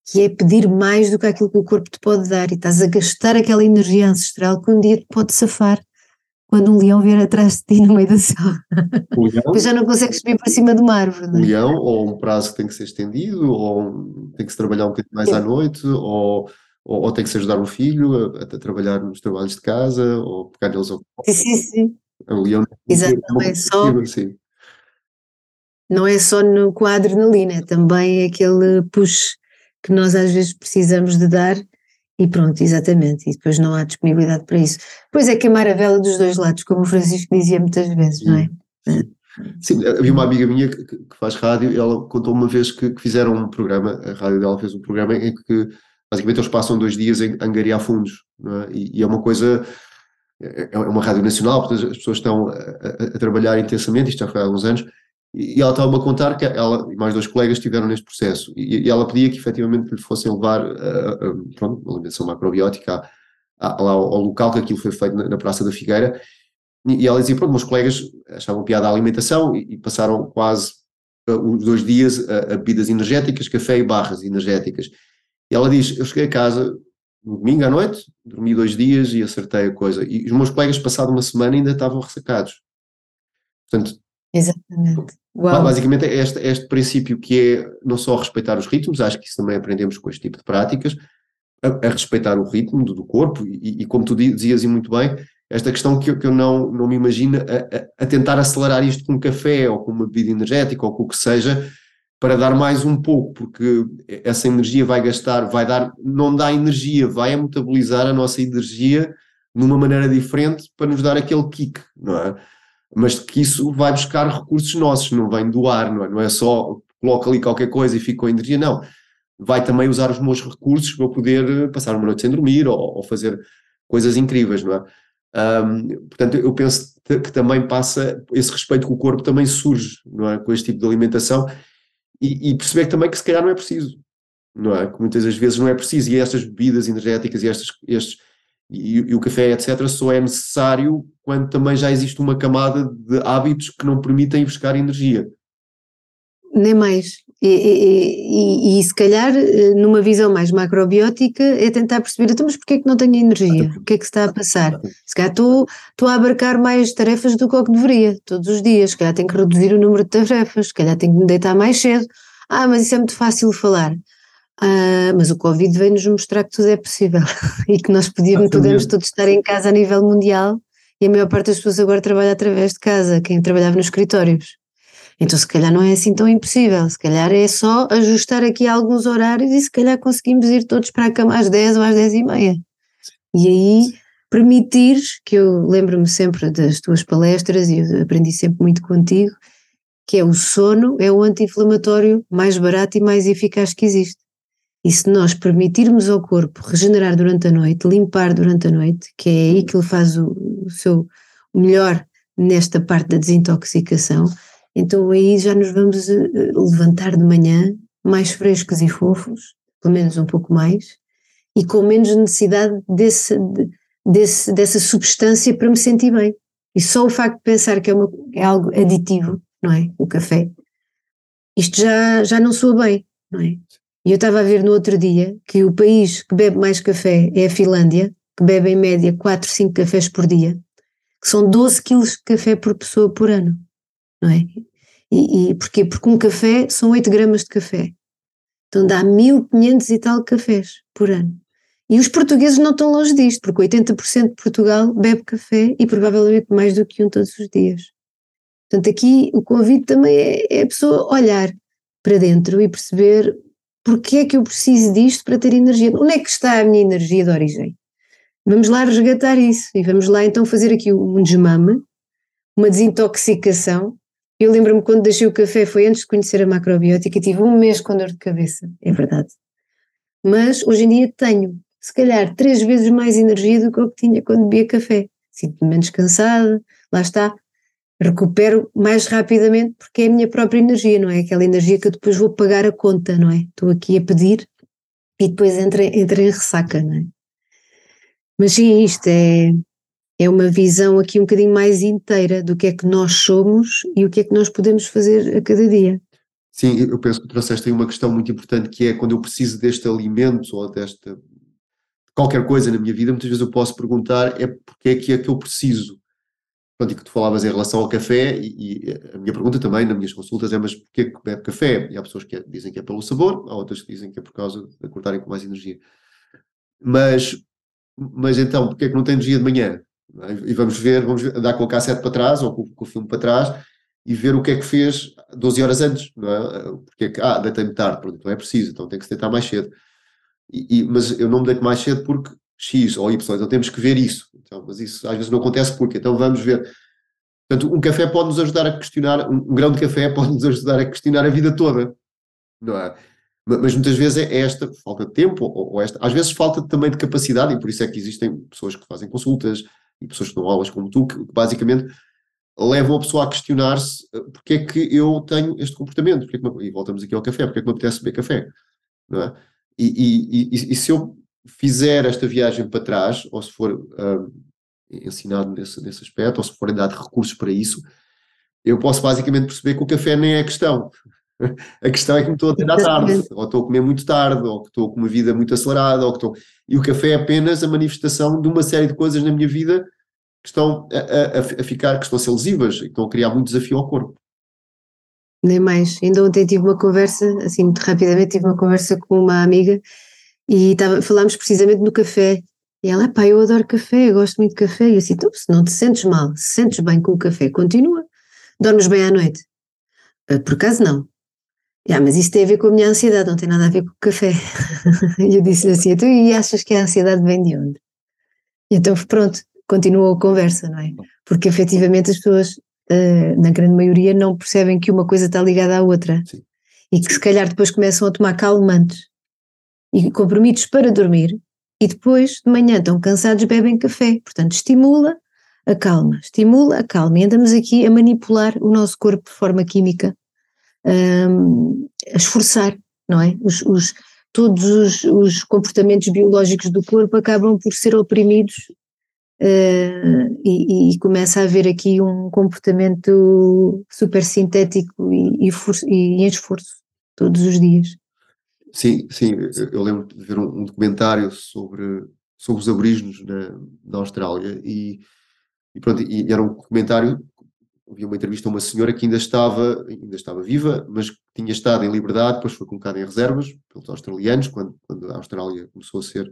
[SPEAKER 2] que é pedir mais do que aquilo que o corpo te pode dar e estás a gastar aquela energia ancestral que um dia te pode safar quando um leão vier atrás de ti no meio da sala. Depois já não consegues subir para cima de uma árvore.
[SPEAKER 3] Um leão, ou um prazo que tem que ser estendido, ou tem que se trabalhar um bocadinho mais à noite, ou, ou, ou tem que se ajudar o filho a, a, trabalhar nos trabalhos de casa, ou pegar neles ao
[SPEAKER 2] Sim, sim, sim.
[SPEAKER 3] Um leão
[SPEAKER 2] Exato, não é só. Assim. Não é só no, com a adrenalina, é também aquele push que nós às vezes precisamos de dar e pronto, exatamente, e depois não há disponibilidade para isso. Pois é que é maravilha dos dois lados, como o Francisco dizia muitas vezes, não é?
[SPEAKER 3] Sim, havia uma amiga minha que, faz rádio ela contou uma vez que, que, fizeram um programa, a rádio dela fez um programa em que basicamente eles passam dois dias em angariar fundos, é? e, e, é uma coisa, é, é uma rádio nacional, portanto as pessoas estão a, a, a trabalhar intensamente, isto já foi há alguns anos, e ela estava-me a contar que ela e mais dois colegas estiveram neste processo e, e, ela pedia que efetivamente lhe fossem levar uh, uh, pronto, uma alimentação macrobiótica lá ao, ao, local que aquilo foi feito na, na Praça da Figueira e, e, ela dizia, pronto, meus colegas achavam piada a alimentação e, e passaram quase os dois dias a, a, bebidas energéticas, café e barras energéticas. E ela diz, eu cheguei a casa no domingo à noite, dormi dois dias e acertei a coisa. E os meus colegas, passado uma semana, ainda estavam ressecados. Portanto,
[SPEAKER 2] Exatamente.
[SPEAKER 3] Uau. Basicamente é este, é este princípio que é não só respeitar os ritmos, acho que isso também aprendemos com este tipo de práticas, a, a respeitar o ritmo do, do corpo e, e, como tu dizias e muito bem, esta questão que eu, que eu não, não me imagino a, a, tentar acelerar isto com um café ou com uma bebida energética ou com o que seja, para dar mais um pouco, porque essa energia vai gastar, vai dar, não dá energia, vai metabolizar a nossa energia numa maneira diferente para nos dar aquele kick, não é? Mas que isso vai buscar recursos nossos, não vem doar, não é, não é só coloca ali qualquer coisa e fica com energia, não. Vai também usar os meus recursos para poder eh, passar uma noite sem dormir ou, ou fazer coisas incríveis, não é? Um, portanto, eu penso que também passa, esse respeito com o corpo também surge, não é? Com este tipo de alimentação e, e perceber também que se calhar não é preciso, não é? Que muitas das vezes não é preciso e estas bebidas energéticas e estes e, e, o café, etc., só é necessário quando também já existe uma camada de hábitos que não permitem buscar energia.
[SPEAKER 2] Nem mais. E, e, e, se calhar, eh, numa visão mais macrobiótica, é tentar perceber, então, mas porquê é que não tenho energia? O que é que se está a passar? Se calhar estou, estou a abarcar mais tarefas do que o que deveria, todos os dias. Se calhar tenho que reduzir o número de tarefas, se calhar tenho que me deitar mais cedo. Ah, mas isso é muito fácil de falar. Uh, mas o Covid veio-nos mostrar que tudo é possível e que nós podíamos, podemos todos estar em casa a nível mundial e a maior parte das pessoas agora trabalha através de casa, quem trabalhava nos escritórios. Então, se calhar não é assim tão impossível, se calhar é só ajustar aqui alguns horários e se calhar conseguimos ir todos para a cama às 10 ou às 10 e meia. E aí permitir, que eu lembro-me sempre das tuas palestras e eu aprendi sempre muito contigo, que é o sono é o anti-inflamatório mais barato e mais eficaz que existe. E se nós permitirmos ao corpo regenerar durante a noite, limpar durante a noite, que é aí que ele faz o, o seu melhor nesta parte da desintoxicação, então aí já nos vamos eh, levantar de manhã mais frescos e fofos, pelo menos um pouco mais, e com menos necessidade desse, desse, dessa substância para me sentir bem. E só o facto de pensar que é, uma, é algo aditivo, não é? O café, isto já, já não soa bem, não é? E eu estava a ver no outro dia que o país que bebe mais café é a Finlândia, que bebe em média 4, 5 cafés por dia, que são 12 quilos de café por pessoa por ano, não é? E, e porquê? Porque um café são 8 gramas de café. Então dá 1500 e tal cafés por ano. E os portugueses não estão longe disto, porque 80% de Portugal bebe café e provavelmente mais do que um todos os dias. Portanto, aqui o convite também é, é a pessoa olhar para dentro e perceber porque é que eu preciso disto para ter energia? Onde é que está a minha energia de origem? Vamos lá resgatar isso e vamos lá então fazer aqui um desmame, uma desintoxicação. Eu lembro-me quando deixei o café, foi antes de conhecer a macrobiótica, tive um mês com dor de cabeça, é verdade. Mas hoje em dia tenho, se calhar, três vezes mais energia do que eu tinha quando bebia café. Sinto-me menos cansada, lá está, recupero mais rapidamente porque é a minha própria energia, não é? Aquela energia que eu depois vou pagar a conta, não é? Estou aqui a pedir e depois entra, entra em ressaca, não é? Mas sim, isto é, é uma visão aqui um bocadinho mais inteira do que é que nós somos e o que é que nós podemos fazer a cada dia.
[SPEAKER 3] Sim, eu penso que trouxeste aí uma questão muito importante que é quando eu preciso deste alimento ou desta qualquer coisa na minha vida, muitas vezes eu posso perguntar é porque é que é que eu preciso Pronto, e que tu falavas em relação ao café, e, e, a minha pergunta também nas minhas consultas é: mas porquê que bebe café? E há pessoas que dizem que é pelo sabor, há outras que dizem que é por causa de acordarem com mais energia. Mas, mas então, porquê que não tem energia de manhã? E vamos ver, vamos ver, andar com a cassete para trás ou com, com, o filme para trás e ver o que é que fez 12 horas antes, não é? Porque é que, ah, deitei-me tarde, pronto, então é preciso, então tem que se deitar mais cedo. E, e, mas eu não me deito mais cedo porque X ou Y, então temos que ver isso. Então, mas isso às vezes não acontece porque, então vamos ver. Portanto, um café pode nos ajudar a questionar, um grão de café pode nos ajudar a questionar a vida toda, não é? Mas muitas vezes é esta falta de tempo, ou, esta, às vezes falta também de capacidade, e por isso é que existem pessoas que fazem consultas e pessoas que dão aulas como tu, que basicamente levam a pessoa a questionar-se eh, porque é que eu tenho este comportamento, porque é me, e voltamos aqui ao café, porque é que me apetece beber café, não é? E, e, e, e se eu fizer esta viagem para trás, ou se for uh, ensinado nesse, nesse aspecto, ou se forem dados recursos para isso, eu posso basicamente perceber que o café nem é a questão. A questão é que me estou a ter à tarde, ou estou a comer muito tarde, ou que estou com uma vida muito acelerada, ou que estou... E o café é apenas a manifestação de uma série de coisas na minha vida que estão a, a, a ficar, que estão a ser lesivas, e que estão a criar muito desafio ao corpo.
[SPEAKER 2] Nem mais. Ainda ontem tive uma conversa, assim, muito rapidamente, tive uma conversa com uma amiga e tava, falámos precisamente no café. E ela, pá, eu adoro café, eu gosto muito de café. E eu assim, então, se não te sentes mal, se sentes bem com o café, continua. Dormes bem à noite? Uh, por acaso não. Ah, mas isso tem a ver com a minha ansiedade, não tem nada a ver com o café. e eu disse-lhe assim, então, e achas que a ansiedade vem de onde? E então, pronto, continuou a conversa, não é? Porque efetivamente as pessoas, uh, na grande maioria, não percebem que uma coisa está ligada à outra. Sim. E que se calhar depois começam a tomar calmantes e comprimidos para dormir e depois de manhã estão cansados bebem café. Portanto, estimula a calma, estimula a calma e andamos aqui a manipular o nosso corpo de forma química, um, a esforçar, não é? Os, os, todos os, os, comportamentos biológicos do corpo acabam por ser oprimidos uh, e, e, começa a haver aqui um comportamento super sintético e, e, e em esforço todos os dias.
[SPEAKER 3] Sim, sim, eu lembro de ver um, um documentário sobre, sobre os aborígenes na, na Austrália e, e pronto, e era um documentário, havia uma entrevista a uma senhora que ainda estava, ainda estava viva, mas tinha estado em liberdade, depois foi colocada em reservas pelos australianos, quando, quando a Austrália começou a ser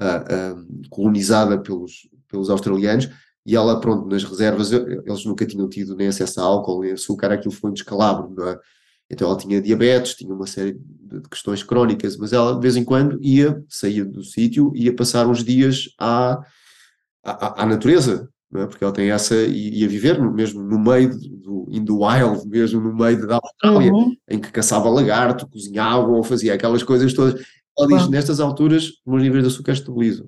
[SPEAKER 3] uh, uh, colonizada pelos, pelos australianos, e ela, pronto, nas reservas, eles nunca tinham tido nem acesso a álcool, nem açúcar, aquilo foi um descalabro, não é? Então ela tinha diabetes, tinha uma série de questões crónicas, mas ela de vez em quando ia, saía do sítio, ia passar uns dias à, à, à natureza, é? porque ela tem essa, ia viver mesmo no meio do, in the wild, mesmo no meio da Austrália, uhum. em que caçava lagarto, cozinhava ou fazia aquelas coisas todas. Ela diz, nestas alturas, os meus níveis de açúcar estabilizam.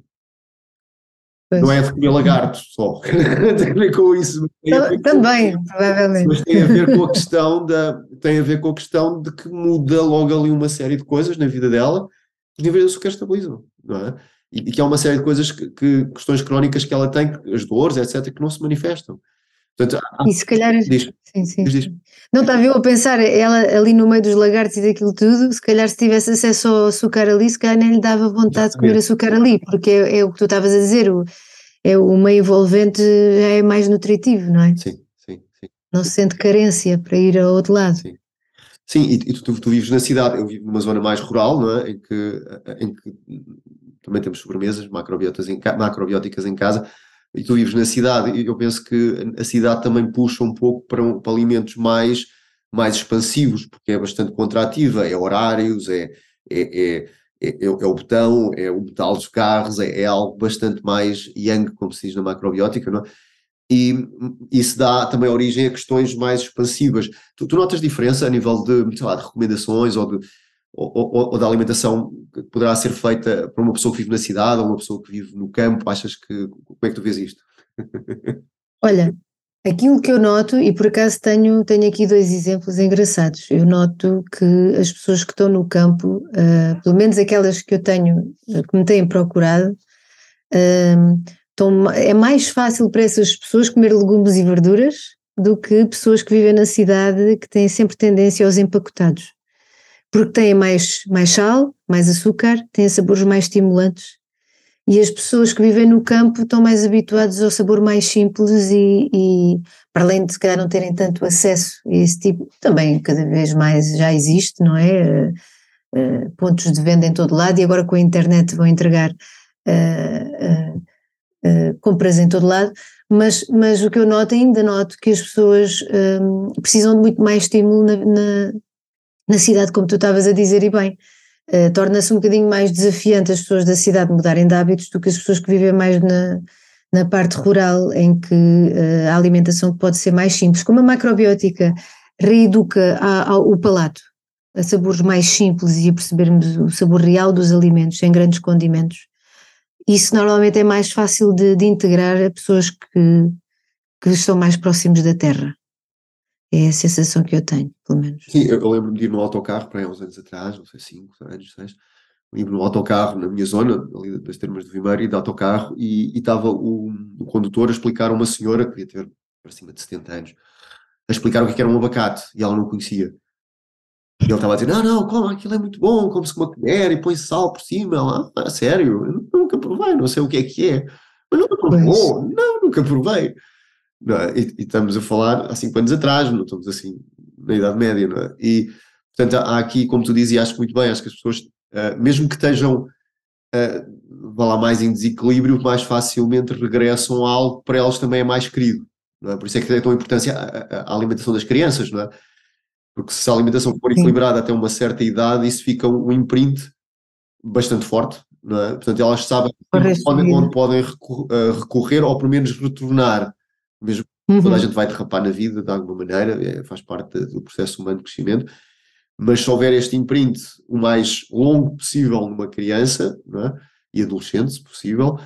[SPEAKER 3] Pois. Não é de comer lagarto só, tem a ver com isso.
[SPEAKER 2] Também, provavelmente.
[SPEAKER 3] Mas tem a ver com a questão da, tem a ver com a questão de que muda logo ali uma série de coisas na vida dela, os níveis de açúcar estabilizam, não é? E, e que há uma série de coisas que, que, questões crónicas que ela tem, as dores, etc., que não se manifestam.
[SPEAKER 2] Portanto, há, e se calhar. Diz, sim, sim. Diz, diz. Não estava eu a pensar, ela ali no meio dos lagartos e daquilo tudo, se calhar se tivesse acesso ao açúcar ali, se calhar nem lhe dava vontade de comer açúcar ali, porque é, é o que tu estavas a dizer, o, é, o meio envolvente já é mais nutritivo, não é?
[SPEAKER 3] Sim, sim, sim.
[SPEAKER 2] Não se sente carência para ir ao outro lado.
[SPEAKER 3] Sim. Sim, e, e tu, tu, vives na cidade, eu vivo numa zona mais rural, não é? Em que, em que também temos sobremesas macrobióticas em, macrobióticas em casa, e tu vives na cidade, e eu penso que a cidade também puxa um pouco para, para alimentos mais, mais expansivos, porque é bastante contrativa, é horários, é, é, é, é, é o botão, é o metal dos carros, é, é, algo bastante mais young, como se diz na macrobiótica, não é? E isso dá também origem a questões mais expansivas. Tu, notas diferença a nível de, lá, de recomendações ou de, ou, ou, ou, da alimentação que poderá ser feita para uma pessoa que vive na cidade ou uma pessoa que vive no campo? Achas que. Como é que tu vês isto?
[SPEAKER 2] Olha, aquilo que eu noto, e por acaso tenho, tenho aqui dois exemplos engraçados. Eu noto que as pessoas que estão no campo, uh, pelo menos aquelas que eu tenho, que me têm procurado, uh, estão, é mais fácil para essas pessoas comer legumes e verduras do que pessoas que vivem na cidade que têm sempre tendência aos empacotados porque têm mais, mais sal, mais açúcar, têm sabores mais estimulantes. E as pessoas que vivem no campo estão mais habituadas ao sabor mais simples e, e, para além de se calhar não terem tanto acesso a esse tipo, também cada vez mais já existe, não é? Uh, pontos de venda em todo lado e agora com a internet vão entregar uh, compras em todo lado, mas, mas o que eu noto, ainda noto que as pessoas precisam de muito mais estímulo na, na na cidade, como tu estavas a dizer, e bem, uh, torna-se um bocadinho mais desafiante as pessoas da cidade mudarem de hábitos do que as pessoas que vivem mais na, na parte rural, em que uh, a alimentação pode ser mais simples. Como a macrobiótica reeduca a, a, o palato a sabores mais simples e a percebermos o sabor real dos alimentos, sem grandes condimentos, isso normalmente é mais fácil de, de integrar a pessoas que, que estão mais próximos da terra. É a sensação que eu tenho, pelo menos.
[SPEAKER 3] Sim, eu, lembro-me de ir no autocarro, para aí uns anos atrás, não sei, 5 anos, 6, ir no autocarro na minha zona, ali das termas do Vimeiro, e de autocarro, e estava o, o, condutor a explicar a uma senhora, que devia ter para cima de 70 anos, a explicar o que era um abacate, e ela não conhecia. E ele estava a dizer, não, não, como, aquilo é muito bom, come-se com uma colher e põe sal por cima. Ela, ah, sério, eu nunca provei, não sei o que é que é. Mas nunca provou? Não, nunca provei. É? E, e, estamos a falar há 5 anos atrás, não estamos assim na Idade Média, não é? E, portanto, há aqui, como tu dizes, acho muito bem, acho que as pessoas, uh, mesmo que estejam, uh, vá lá, mais em desequilíbrio, mais facilmente regressam a algo que para elas também é mais querido, não é? Por isso é que tem tão importância a, a, a alimentação das crianças, não é? Porque se a alimentação for equilibrada até uma certa idade, isso fica um imprint bastante forte, não é? Portanto, elas sabem onde podem, onde podem eh, recorrer ou pelo menos retornar mesmo uhum. toda a gente vai derrapar na vida de alguma maneira, é, faz parte do processo humano de crescimento, mas se houver este imprint o mais longo possível numa criança é? e adolescente, se possível,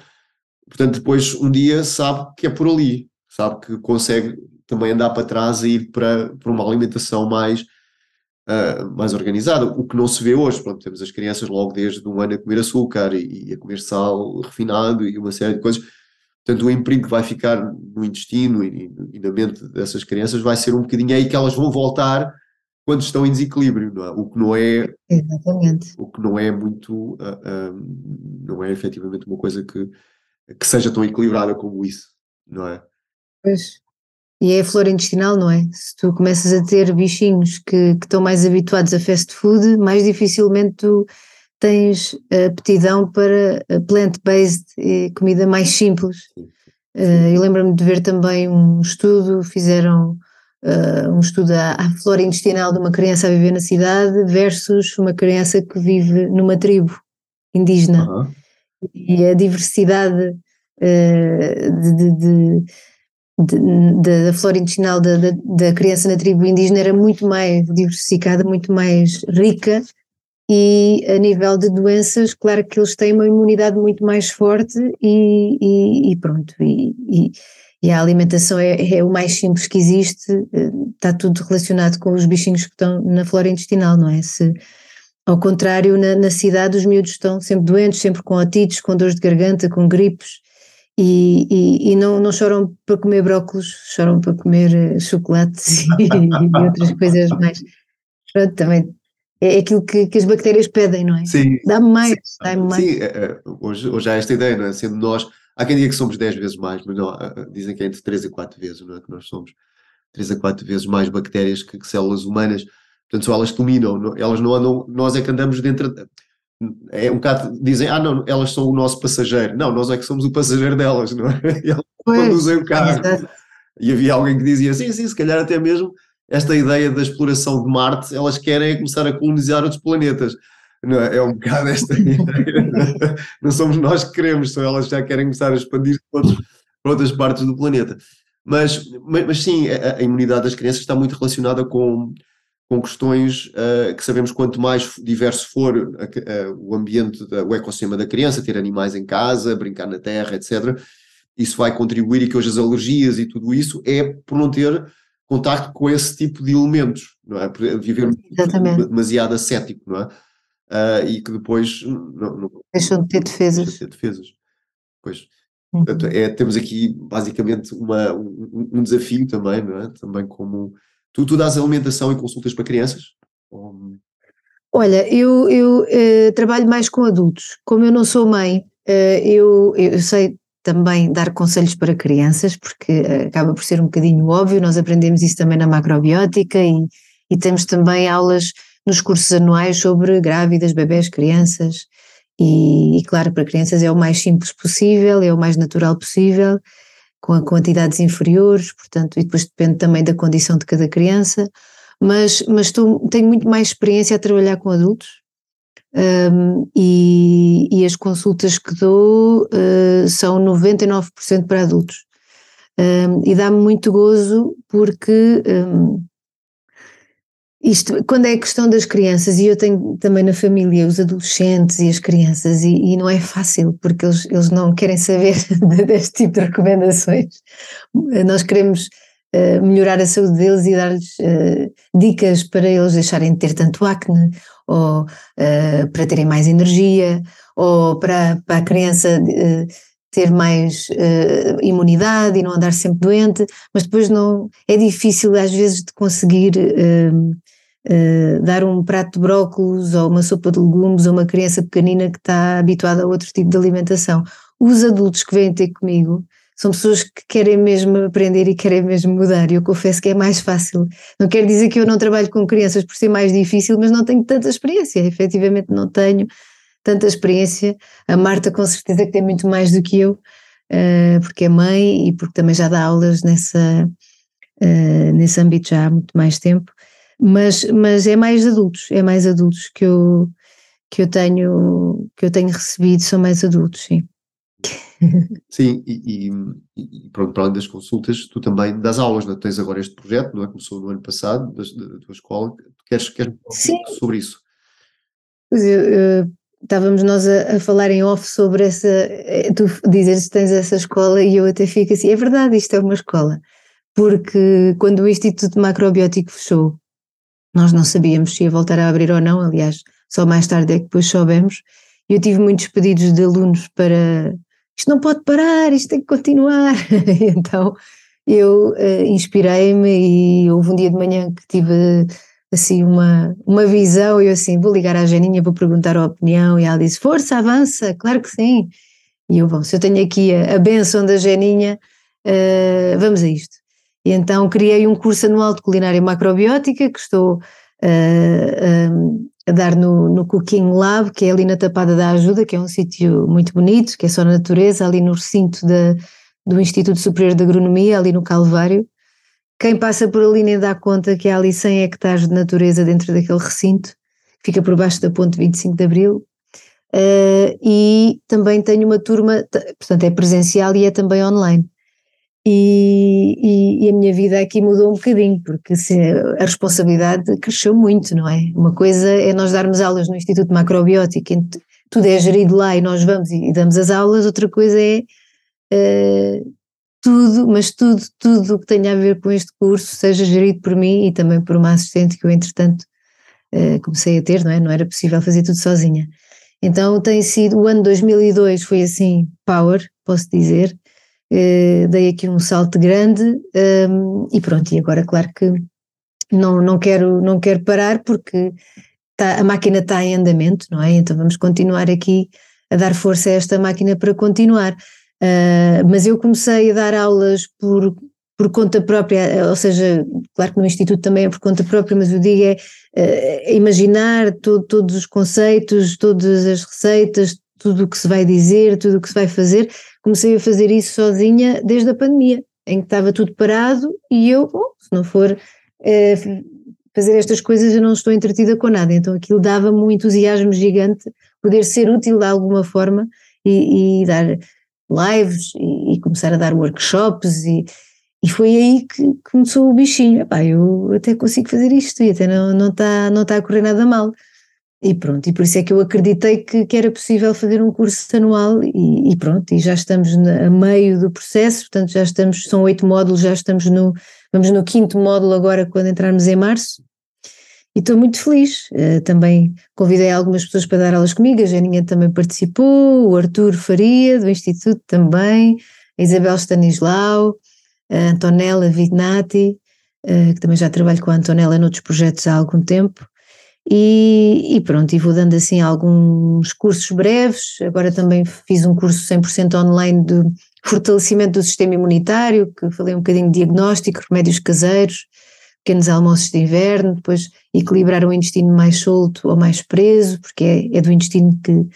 [SPEAKER 3] portanto depois um dia sabe que é por ali, sabe que consegue também andar para trás e ir para, para uma alimentação mais, uh, mais organizada, o que não se vê hoje, pronto, temos as crianças logo desde um ano a comer açúcar e, e a comer sal refinado e uma série de coisas, Portanto, o emprego que vai ficar no intestino e, e, na mente dessas crianças vai ser um bocadinho aí que elas vão voltar quando estão em desequilíbrio, não é? O que não é.
[SPEAKER 2] Exatamente.
[SPEAKER 3] O que não é muito. Uh, uh, não é efetivamente uma coisa que, que seja tão equilibrada como isso, não é?
[SPEAKER 2] Pois. E é a flora intestinal, não é? Se tu começas a ter bichinhos que, que estão mais habituados a fast food, mais dificilmente tu tens aptidão para plant-based, comida mais simples, Uh, eu lembro-me de ver também um estudo, fizeram uh, um estudo à, à, flora intestinal de uma criança a viver na cidade versus uma criança que vive numa tribo indígena. Uhum. E a diversidade uh, de, de, de da flora intestinal da, da, da, criança na tribo indígena era muito mais diversificada, muito mais rica e a nível de doenças, claro que eles têm uma imunidade muito mais forte e, e, e pronto, e, e, a alimentação é, é, o mais simples que existe, eh, está tudo relacionado com os bichinhos que estão na flora intestinal, não é? Se, ao contrário, na, na cidade os miúdos estão sempre doentes, sempre com otites, com dores de garganta, com gripes, e, e, e, não, não choram para comer brócolos, choram para comer eh, chocolates e, e outras coisas mais. Pronto, também é aquilo que, que as bactérias pedem, não é?
[SPEAKER 3] Sim.
[SPEAKER 2] Dá-me mais, dá-me mais.
[SPEAKER 3] Sim, é, é, hoje, hoje há esta ideia, não é? Sendo nós, há quem diga que somos 10 vezes mais, mas não, dizem que é entre 3 a 4 vezes, não é? Que nós somos 3 a 4 vezes mais bactérias que, que células humanas, portanto só elas dominam, elas não andam, nós é que andamos dentro é um bocado, dizem, ah não, elas são o nosso passageiro. Não, nós é que somos o passageiro delas, não é? Elas conduzem o carro. E havia alguém que dizia, sim, sim, se calhar até mesmo esta ideia da exploração de Marte, elas querem começar a colonizar outros planetas. Não é? é um bocado esta ideia. Não somos nós que queremos, só elas já querem começar a expandir para, para outras partes do planeta. Mas, mas, mas sim, a, a, imunidade das crianças está muito relacionada com, com questões uh, que sabemos quanto mais diverso for a, a, o ambiente, o ecossistema da criança, ter animais em casa, brincar na terra, etc., isso vai contribuir e que hoje as alergias e tudo isso é por não ter contacto com esse tipo de elementos, não é? Viver Exatamente. demasiado ascético, não é? Uh, e que depois não, não,
[SPEAKER 2] deixam de ter defesas.
[SPEAKER 3] De ter defesas. Pois. Uhum. Portanto, é, temos aqui basicamente uma, um, um desafio também, não é? Também como Tu, tu dás alimentação e consultas para crianças?
[SPEAKER 2] Olha, eu, eu uh, trabalho mais com adultos. Como eu não sou mãe, uh, eu, eu sei também dar conselhos para crianças, porque uh, acaba por ser um bocadinho óbvio, nós aprendemos isso também na macrobiótica e, e temos também aulas nos cursos anuais sobre grávidas, bebés, crianças. E, e, claro, para crianças é o mais simples possível, é o mais natural possível com quantidades inferiores, portanto, e depois depende também da condição de cada criança, mas, mas tenho muito mais experiência a trabalhar com adultos um, e, e, as consultas que dou uh, são 99% para adultos. Um, e dá-me muito gozo porque um, isto, quando é a questão das crianças, e eu tenho também na família os adolescentes e as crianças, e, e não é fácil, porque eles, eles não querem saber deste tipo de recomendações. Nós queremos uh, melhorar a saúde deles e dar-lhes uh, dicas para eles deixarem de ter tanto acne, ou uh, para terem mais energia, ou para, para a criança ter mais imunidade e não andar sempre doente, mas depois não é difícil às vezes de conseguir uh, dar um prato de brócolos ou uma sopa de legumes a uma criança pequenina que está habituada a outro tipo de alimentação. Os adultos que vêm ter comigo são pessoas que querem mesmo aprender e querem mesmo mudar. E eu confesso que é mais fácil. Não quer dizer que eu não trabalho com crianças por ser mais difícil, mas não tenho tanta experiência. Efetivamente não tenho tanta experiência. A Marta com certeza que tem muito mais do que eu, uh, porque é mãe e porque também já dá aulas nessa, uh, nesse âmbito já há muito mais tempo mas, mas é mais adultos, é mais adultos que eu, que eu tenho que eu tenho recebido, são mais adultos, sim.
[SPEAKER 3] Sim, e, e, e pronto, para além das consultas, tu também das aulas, não é? tens agora este projeto, não é? Começou no ano passado, da, da tua escola, queres, queres falar um sobre isso?
[SPEAKER 2] Pois eu, estávamos nós a, a, falar em off sobre essa, eh, tu dizes que tens essa escola e eu até fico assim, é verdade, isto é uma escola, porque quando o Instituto Macrobiótico fechou, nós não sabíamos se ia voltar a abrir ou não, aliás, só mais tarde é que depois soubemos. E eu tive muitos pedidos de alunos para isto não pode parar, isto tem que continuar. então eu uh, inspirei-me e houve um dia de manhã que tive assim uma, uma visão eu assim, vou ligar à Janinha, vou perguntar a opinião e ela disse, força, avança, claro que sim. E eu, bom, se eu tenho aqui a, a benção da Janinha, uh, vamos a isto. E então criei um curso anual de culinária macrobiótica que estou uh, uh, a dar no, no Cooking Lab, que é ali na Tapada da Ajuda, que é um sítio muito bonito, que é só natureza, ali no recinto do Instituto Superior de Agronomia, ali no Calvário. Quem passa por ali nem dá conta que há ali 100 hectares de natureza dentro daquele recinto, fica por baixo da ponte 25 de Abril. Uh, e também tenho uma turma, portanto é presencial e é também online. E, e, e, a minha vida aqui mudou um bocadinho, porque se, a responsabilidade cresceu muito, não é? Uma coisa é nós darmos aulas no Instituto Macrobiótico, tudo é gerido lá e nós vamos e, e damos as aulas, outra coisa é uh, tudo, mas tudo, tudo o que tenha a ver com este curso seja gerido por mim e também por uma assistente que eu, entretanto, uh, comecei a ter, não é? Não era possível fazer tudo sozinha. Então tem sido, o ano 2002 foi assim, power, posso dizer, eh, dei aqui um salto grande um, e pronto, e agora claro que não, não, quero, não quero parar porque tá, a máquina está em andamento, não é? Então vamos continuar aqui a dar força a esta máquina para continuar. Uh, mas eu comecei a dar aulas por, por conta própria, ou seja, claro que no Instituto também é por conta própria, mas eu digo é, é imaginar todo, todos os conceitos, todas as receitas, tudo o que se vai dizer, tudo o que se vai fazer, comecei a fazer isso sozinha desde a pandemia, em que estava tudo parado e eu, se não for é, fazer estas coisas, eu não estou entretida com nada. Então aquilo dava-me um entusiasmo gigante poder ser útil de alguma forma e, e dar lives e, e, começar a dar workshops e, e foi aí que começou o bichinho. Epá, eu até consigo fazer isto e até não está não tá, não tá a correr nada mal. E pronto, e por isso é que eu acreditei que, que era possível fazer um curso anual e, e, pronto, e já estamos a meio do processo, portanto já estamos, são oito módulos, já estamos no, vamos no quinto módulo agora quando entrarmos em março e estou muito feliz. Uh, também convidei algumas pessoas para dar aulas comigo, a Janinha também participou, o Artur Faria do Instituto também, a Isabel Stanislau, a Antonella Vignati, uh, que também já trabalho com a Antonella noutros projetos há algum tempo, e, e, pronto, e vou dando assim alguns cursos breves. Agora também fiz um curso 100% online de fortalecimento do sistema imunitário, que falei um bocadinho de diagnóstico, remédios caseiros, pequenos almoços de inverno, depois equilibrar o intestino mais solto ou mais preso, porque é, é do intestino que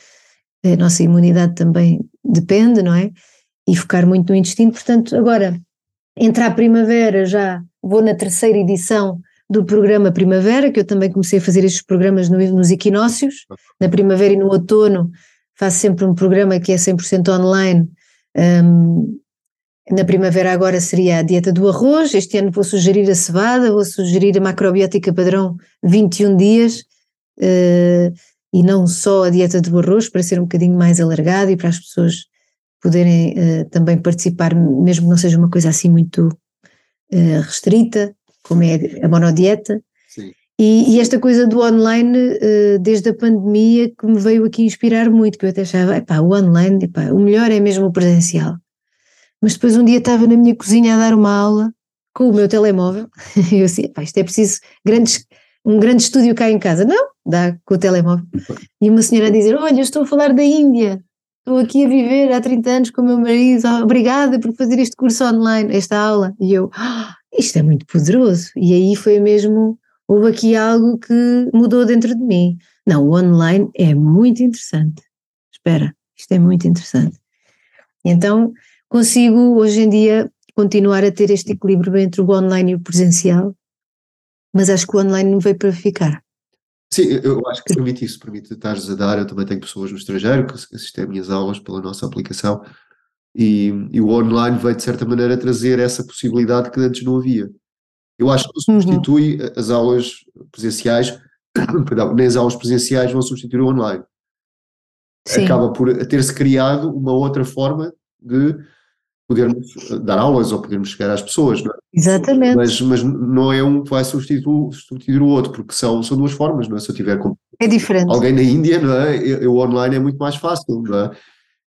[SPEAKER 2] a nossa imunidade também depende, não é? E focar muito no intestino. Portanto, agora, entrar a primavera já, vou na terceira edição do programa Primavera, que eu também comecei a fazer estes programas no, nos equinócios, na primavera e no outono, faço sempre um programa que é 100% online. Um, na primavera agora seria a dieta do arroz, este ano vou sugerir a cevada, vou sugerir a macrobiótica padrão 21 dias, uh, e não só a dieta do arroz, para ser um bocadinho mais alargado e para as pessoas poderem uh, também participar, mesmo que não seja uma coisa assim muito uh, restrita como é a monodieta. E, e, esta coisa do online, uh, desde a pandemia, que me veio aqui inspirar muito, que eu até achava, epá, o online, epá, o melhor é mesmo o presencial. Mas depois um dia estava na minha cozinha a dar uma aula com o meu telemóvel, e eu assim, epá, isto é preciso grandes, um grande estúdio cá em casa. Não, dá com o telemóvel. E uma senhora a dizer, olha, eu estou a falar da Índia, estou aqui a viver há 30 anos com o meu marido, obrigada por fazer este curso online, esta aula. E eu, ah, isto é muito poderoso. E aí foi mesmo, houve aqui algo que mudou dentro de mim. Não, o online é muito interessante. Espera, isto é muito interessante. Então, consigo hoje em dia continuar a ter este equilíbrio entre o online e o presencial, mas acho que o online não veio para ficar.
[SPEAKER 3] Sim, eu acho que permite isso, permite estares a dar. Eu também tenho pessoas no estrangeiro que assistem a minhas aulas pela nossa aplicação e, e, o online veio, de certa maneira, trazer essa possibilidade que antes não havia. Eu acho que não uhum. substitui uhum. as aulas presenciais, perdão, nem as aulas presenciais vão substituir o online. Sim. Acaba por ter-se criado uma outra forma de podermos dar aulas ou podermos chegar às pessoas, não é?
[SPEAKER 2] Exatamente.
[SPEAKER 3] Mas, mas não é um que vai substituir, substituir o outro, porque são, são duas formas, não é? Se eu tiver com
[SPEAKER 2] é diferente.
[SPEAKER 3] alguém na Índia, não é? O online é muito mais fácil, não é?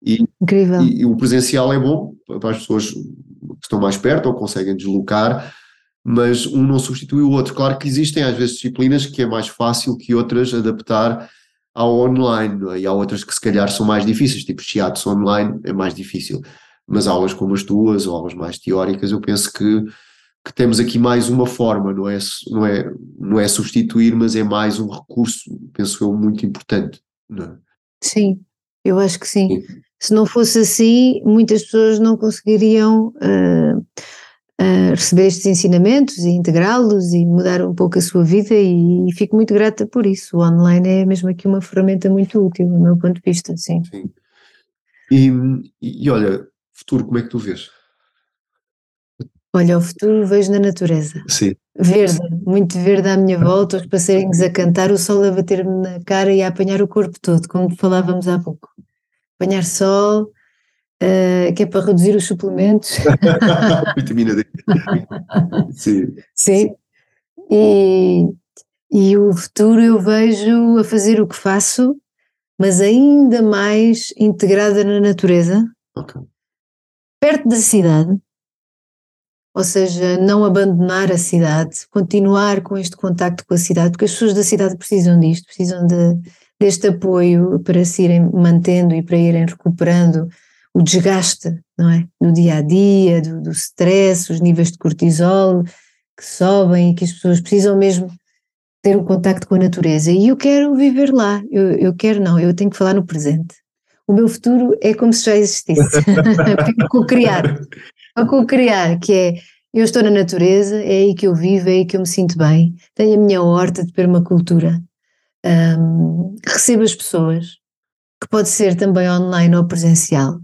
[SPEAKER 2] E, Incrível.
[SPEAKER 3] E, e, o presencial é bom para as pessoas que estão mais perto ou conseguem deslocar, mas um não substitui o outro. Claro que existem às vezes disciplinas que é mais fácil que outras adaptar ao online, é? e há outras que se calhar são mais difíceis, tipo shiatsu online é mais difícil, mas aulas como as tuas ou aulas mais teóricas, eu penso que, que temos aqui mais uma forma, não é, não, é, não é substituir, mas é mais um recurso, penso eu, muito importante. É?
[SPEAKER 2] Sim, eu acho que sim. sim. Se não fosse assim, muitas pessoas não conseguiriam uh, uh, receber estes ensinamentos e integrá-los e mudar um pouco a sua vida e, e, fico muito grata por isso. O online é mesmo aqui uma ferramenta muito útil, do meu ponto de vista, sim. sim.
[SPEAKER 3] E, e olha, futuro, como é que tu vês?
[SPEAKER 2] Olha, o futuro vejo na natureza.
[SPEAKER 3] Sim.
[SPEAKER 2] Verde, muito verde à minha volta, os passarinhos a cantar, o sol a bater-me na cara e a apanhar o corpo todo, como falávamos há pouco. Apanhar sol, uh, que é para reduzir os suplementos.
[SPEAKER 3] Vitamina D.
[SPEAKER 2] Sim. Sim. E, e o futuro eu vejo a fazer o que faço, mas ainda mais integrada na natureza.
[SPEAKER 3] Okay.
[SPEAKER 2] Perto da cidade ou seja, não abandonar a cidade, continuar com este contacto com a cidade, porque as pessoas da cidade precisam disto, precisam de, deste apoio para se irem mantendo e para irem recuperando o desgaste, não é? Do dia a dia, do, do stress, os níveis de cortisol que sobem e que as pessoas precisam mesmo ter um contacto com a natureza. E eu quero viver lá, eu, eu quero não, eu tenho que falar no presente. O meu futuro é como se já existisse, para co-criar a co-criar, que é eu estou na natureza, é aí que eu vivo, é aí que eu me sinto bem, tenho a minha horta de permacultura, um, recebo as pessoas, que pode ser também online ou presencial.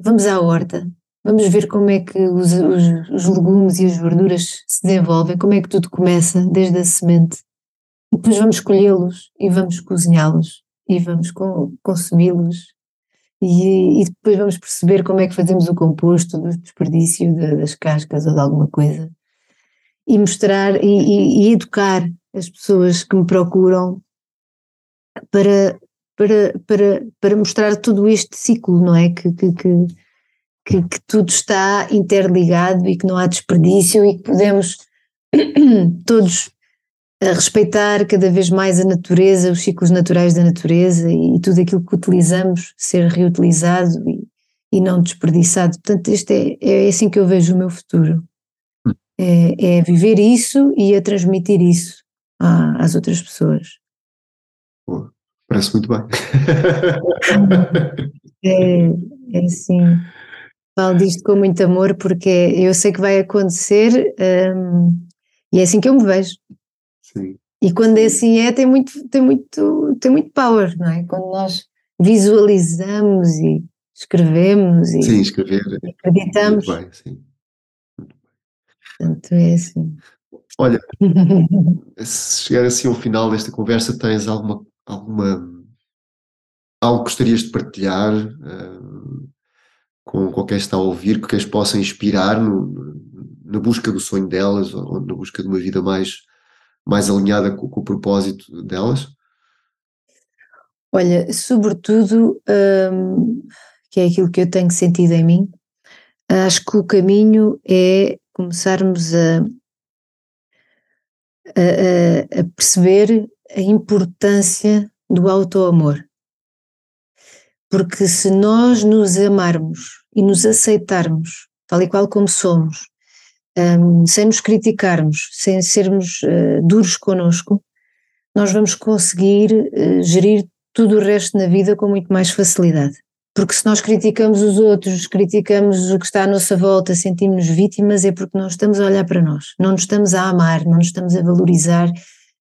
[SPEAKER 2] Vamos à horta, vamos ver como é que os, os, os legumes e as verduras se desenvolvem, como é que tudo começa desde a semente. E depois vamos colhê-los e vamos cozinhá-los e vamos consumi-los e, e, depois vamos perceber como é que fazemos o composto do desperdício de, das cascas ou de alguma coisa e mostrar e, e, e, educar as pessoas que me procuram para, para, para, para mostrar todo este ciclo, não é? Que, que, que, que, tudo está interligado e que não há desperdício e que podemos todos a respeitar cada vez mais a natureza, os ciclos naturais da natureza e, tudo aquilo que utilizamos ser reutilizado e, e não desperdiçado. Portanto, este é, é assim que eu vejo o meu futuro. Hum. É, é viver isso e a transmitir isso às outras pessoas.
[SPEAKER 3] Pô, parece muito bem.
[SPEAKER 2] é, é assim. Falo disto com muito amor porque eu sei que vai acontecer um, e é assim que eu me vejo.
[SPEAKER 3] Sim.
[SPEAKER 2] E quando é assim é, tem muito, tem muito, tem muito power, não é? Quando nós visualizamos e escrevemos e
[SPEAKER 3] sim, escrever,
[SPEAKER 2] acreditamos.
[SPEAKER 3] Muito bem, sim.
[SPEAKER 2] Portanto, é assim.
[SPEAKER 3] Olha, se chegar assim ao final desta conversa, tens alguma, alguma algo que gostarias de partilhar uh, com, com quem está a ouvir, que quem possa inspirar no, na busca do sonho delas ou, ou na busca de uma vida mais mais alinhada com, com o propósito delas?
[SPEAKER 2] Olha, sobretudo, hum, que é aquilo que eu tenho sentido em mim, acho que o caminho é começarmos a, a, a perceber a importância do auto-amor. Porque se nós nos amarmos e nos aceitarmos tal e qual como somos, um, sem nos criticarmos, sem sermos uh, duros connosco, nós vamos conseguir uh, gerir tudo o resto na vida com muito mais facilidade. Porque se nós criticamos os outros, criticamos o que está à nossa volta, sentimos-nos vítimas, é porque não estamos a olhar para nós, não nos estamos a amar, não nos estamos a valorizar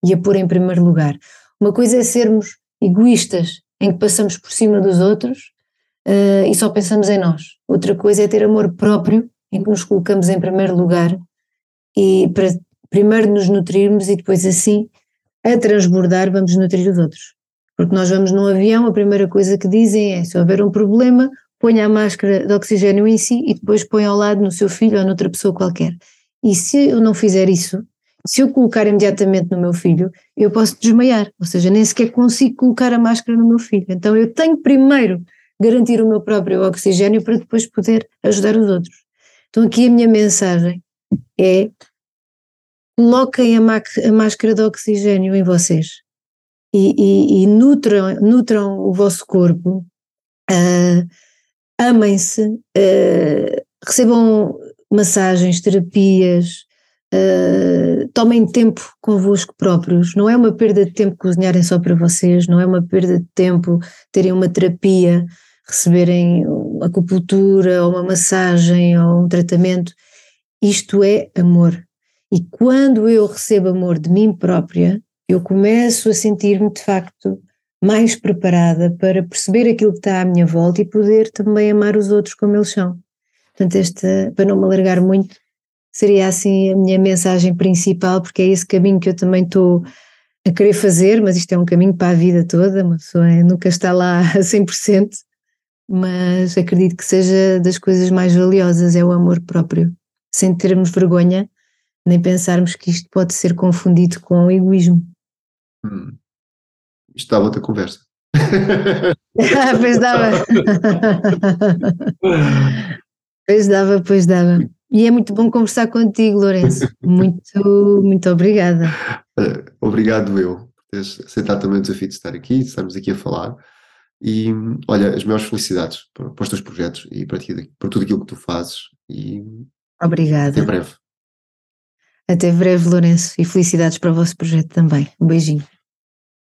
[SPEAKER 2] e a pôr em primeiro lugar. Uma coisa é sermos egoístas, em que passamos por cima dos outros uh, e só pensamos em nós. Outra coisa é ter amor próprio em que nos colocamos em primeiro lugar e para primeiro nos nutrirmos e depois assim, a transbordar, vamos nutrir os outros. Porque nós vamos num avião, a primeira coisa que dizem é: se houver um problema, ponha a máscara de oxigênio em si e depois põe ao lado no seu filho ou noutra pessoa qualquer. E se eu não fizer isso, se eu colocar imediatamente no meu filho, eu posso desmaiar, ou seja, nem sequer consigo colocar a máscara no meu filho. Então eu tenho primeiro garantir o meu próprio oxigênio para depois poder ajudar os outros. Então aqui a minha mensagem é coloquem a, a máscara de oxigênio em vocês e, e, e nutram, nutram o vosso corpo, uh, amem-se, uh, recebam massagens, terapias, uh, tomem tempo convosco próprios. Não é uma perda de tempo cozinharem só para vocês, não é uma perda de tempo terem uma terapia receberem acupuntura ou uma massagem ou um tratamento. Isto é amor. E quando eu recebo amor de mim própria, eu começo a sentir-me de facto mais preparada para perceber aquilo que está à minha volta e poder também amar os outros como eles são. Portanto, esta, para não me alargar muito, seria assim a minha mensagem principal, porque é esse caminho que eu também estou a querer fazer, mas isto é um caminho para a vida toda, uma pessoa nunca está lá a 100%, mas acredito que seja das coisas mais valiosas, é o amor próprio, sem termos vergonha, nem pensarmos que isto pode ser confundido com o egoísmo.
[SPEAKER 3] Hum. Isto dá outra conversa.
[SPEAKER 2] pois dava. pois dava, pois dava. E é muito bom conversar contigo, Lourenço. Muito, muito obrigada.
[SPEAKER 3] Obrigado eu por teres aceitado também o desafio de estar aqui, de estarmos aqui a falar. E olha, as maiores felicidades para, para os teus projetos e para, ti, para tudo aquilo que tu fazes. E
[SPEAKER 2] Obrigada.
[SPEAKER 3] Até breve.
[SPEAKER 2] Até breve, Lourenço, e felicidades para o vosso projeto também. Um beijinho.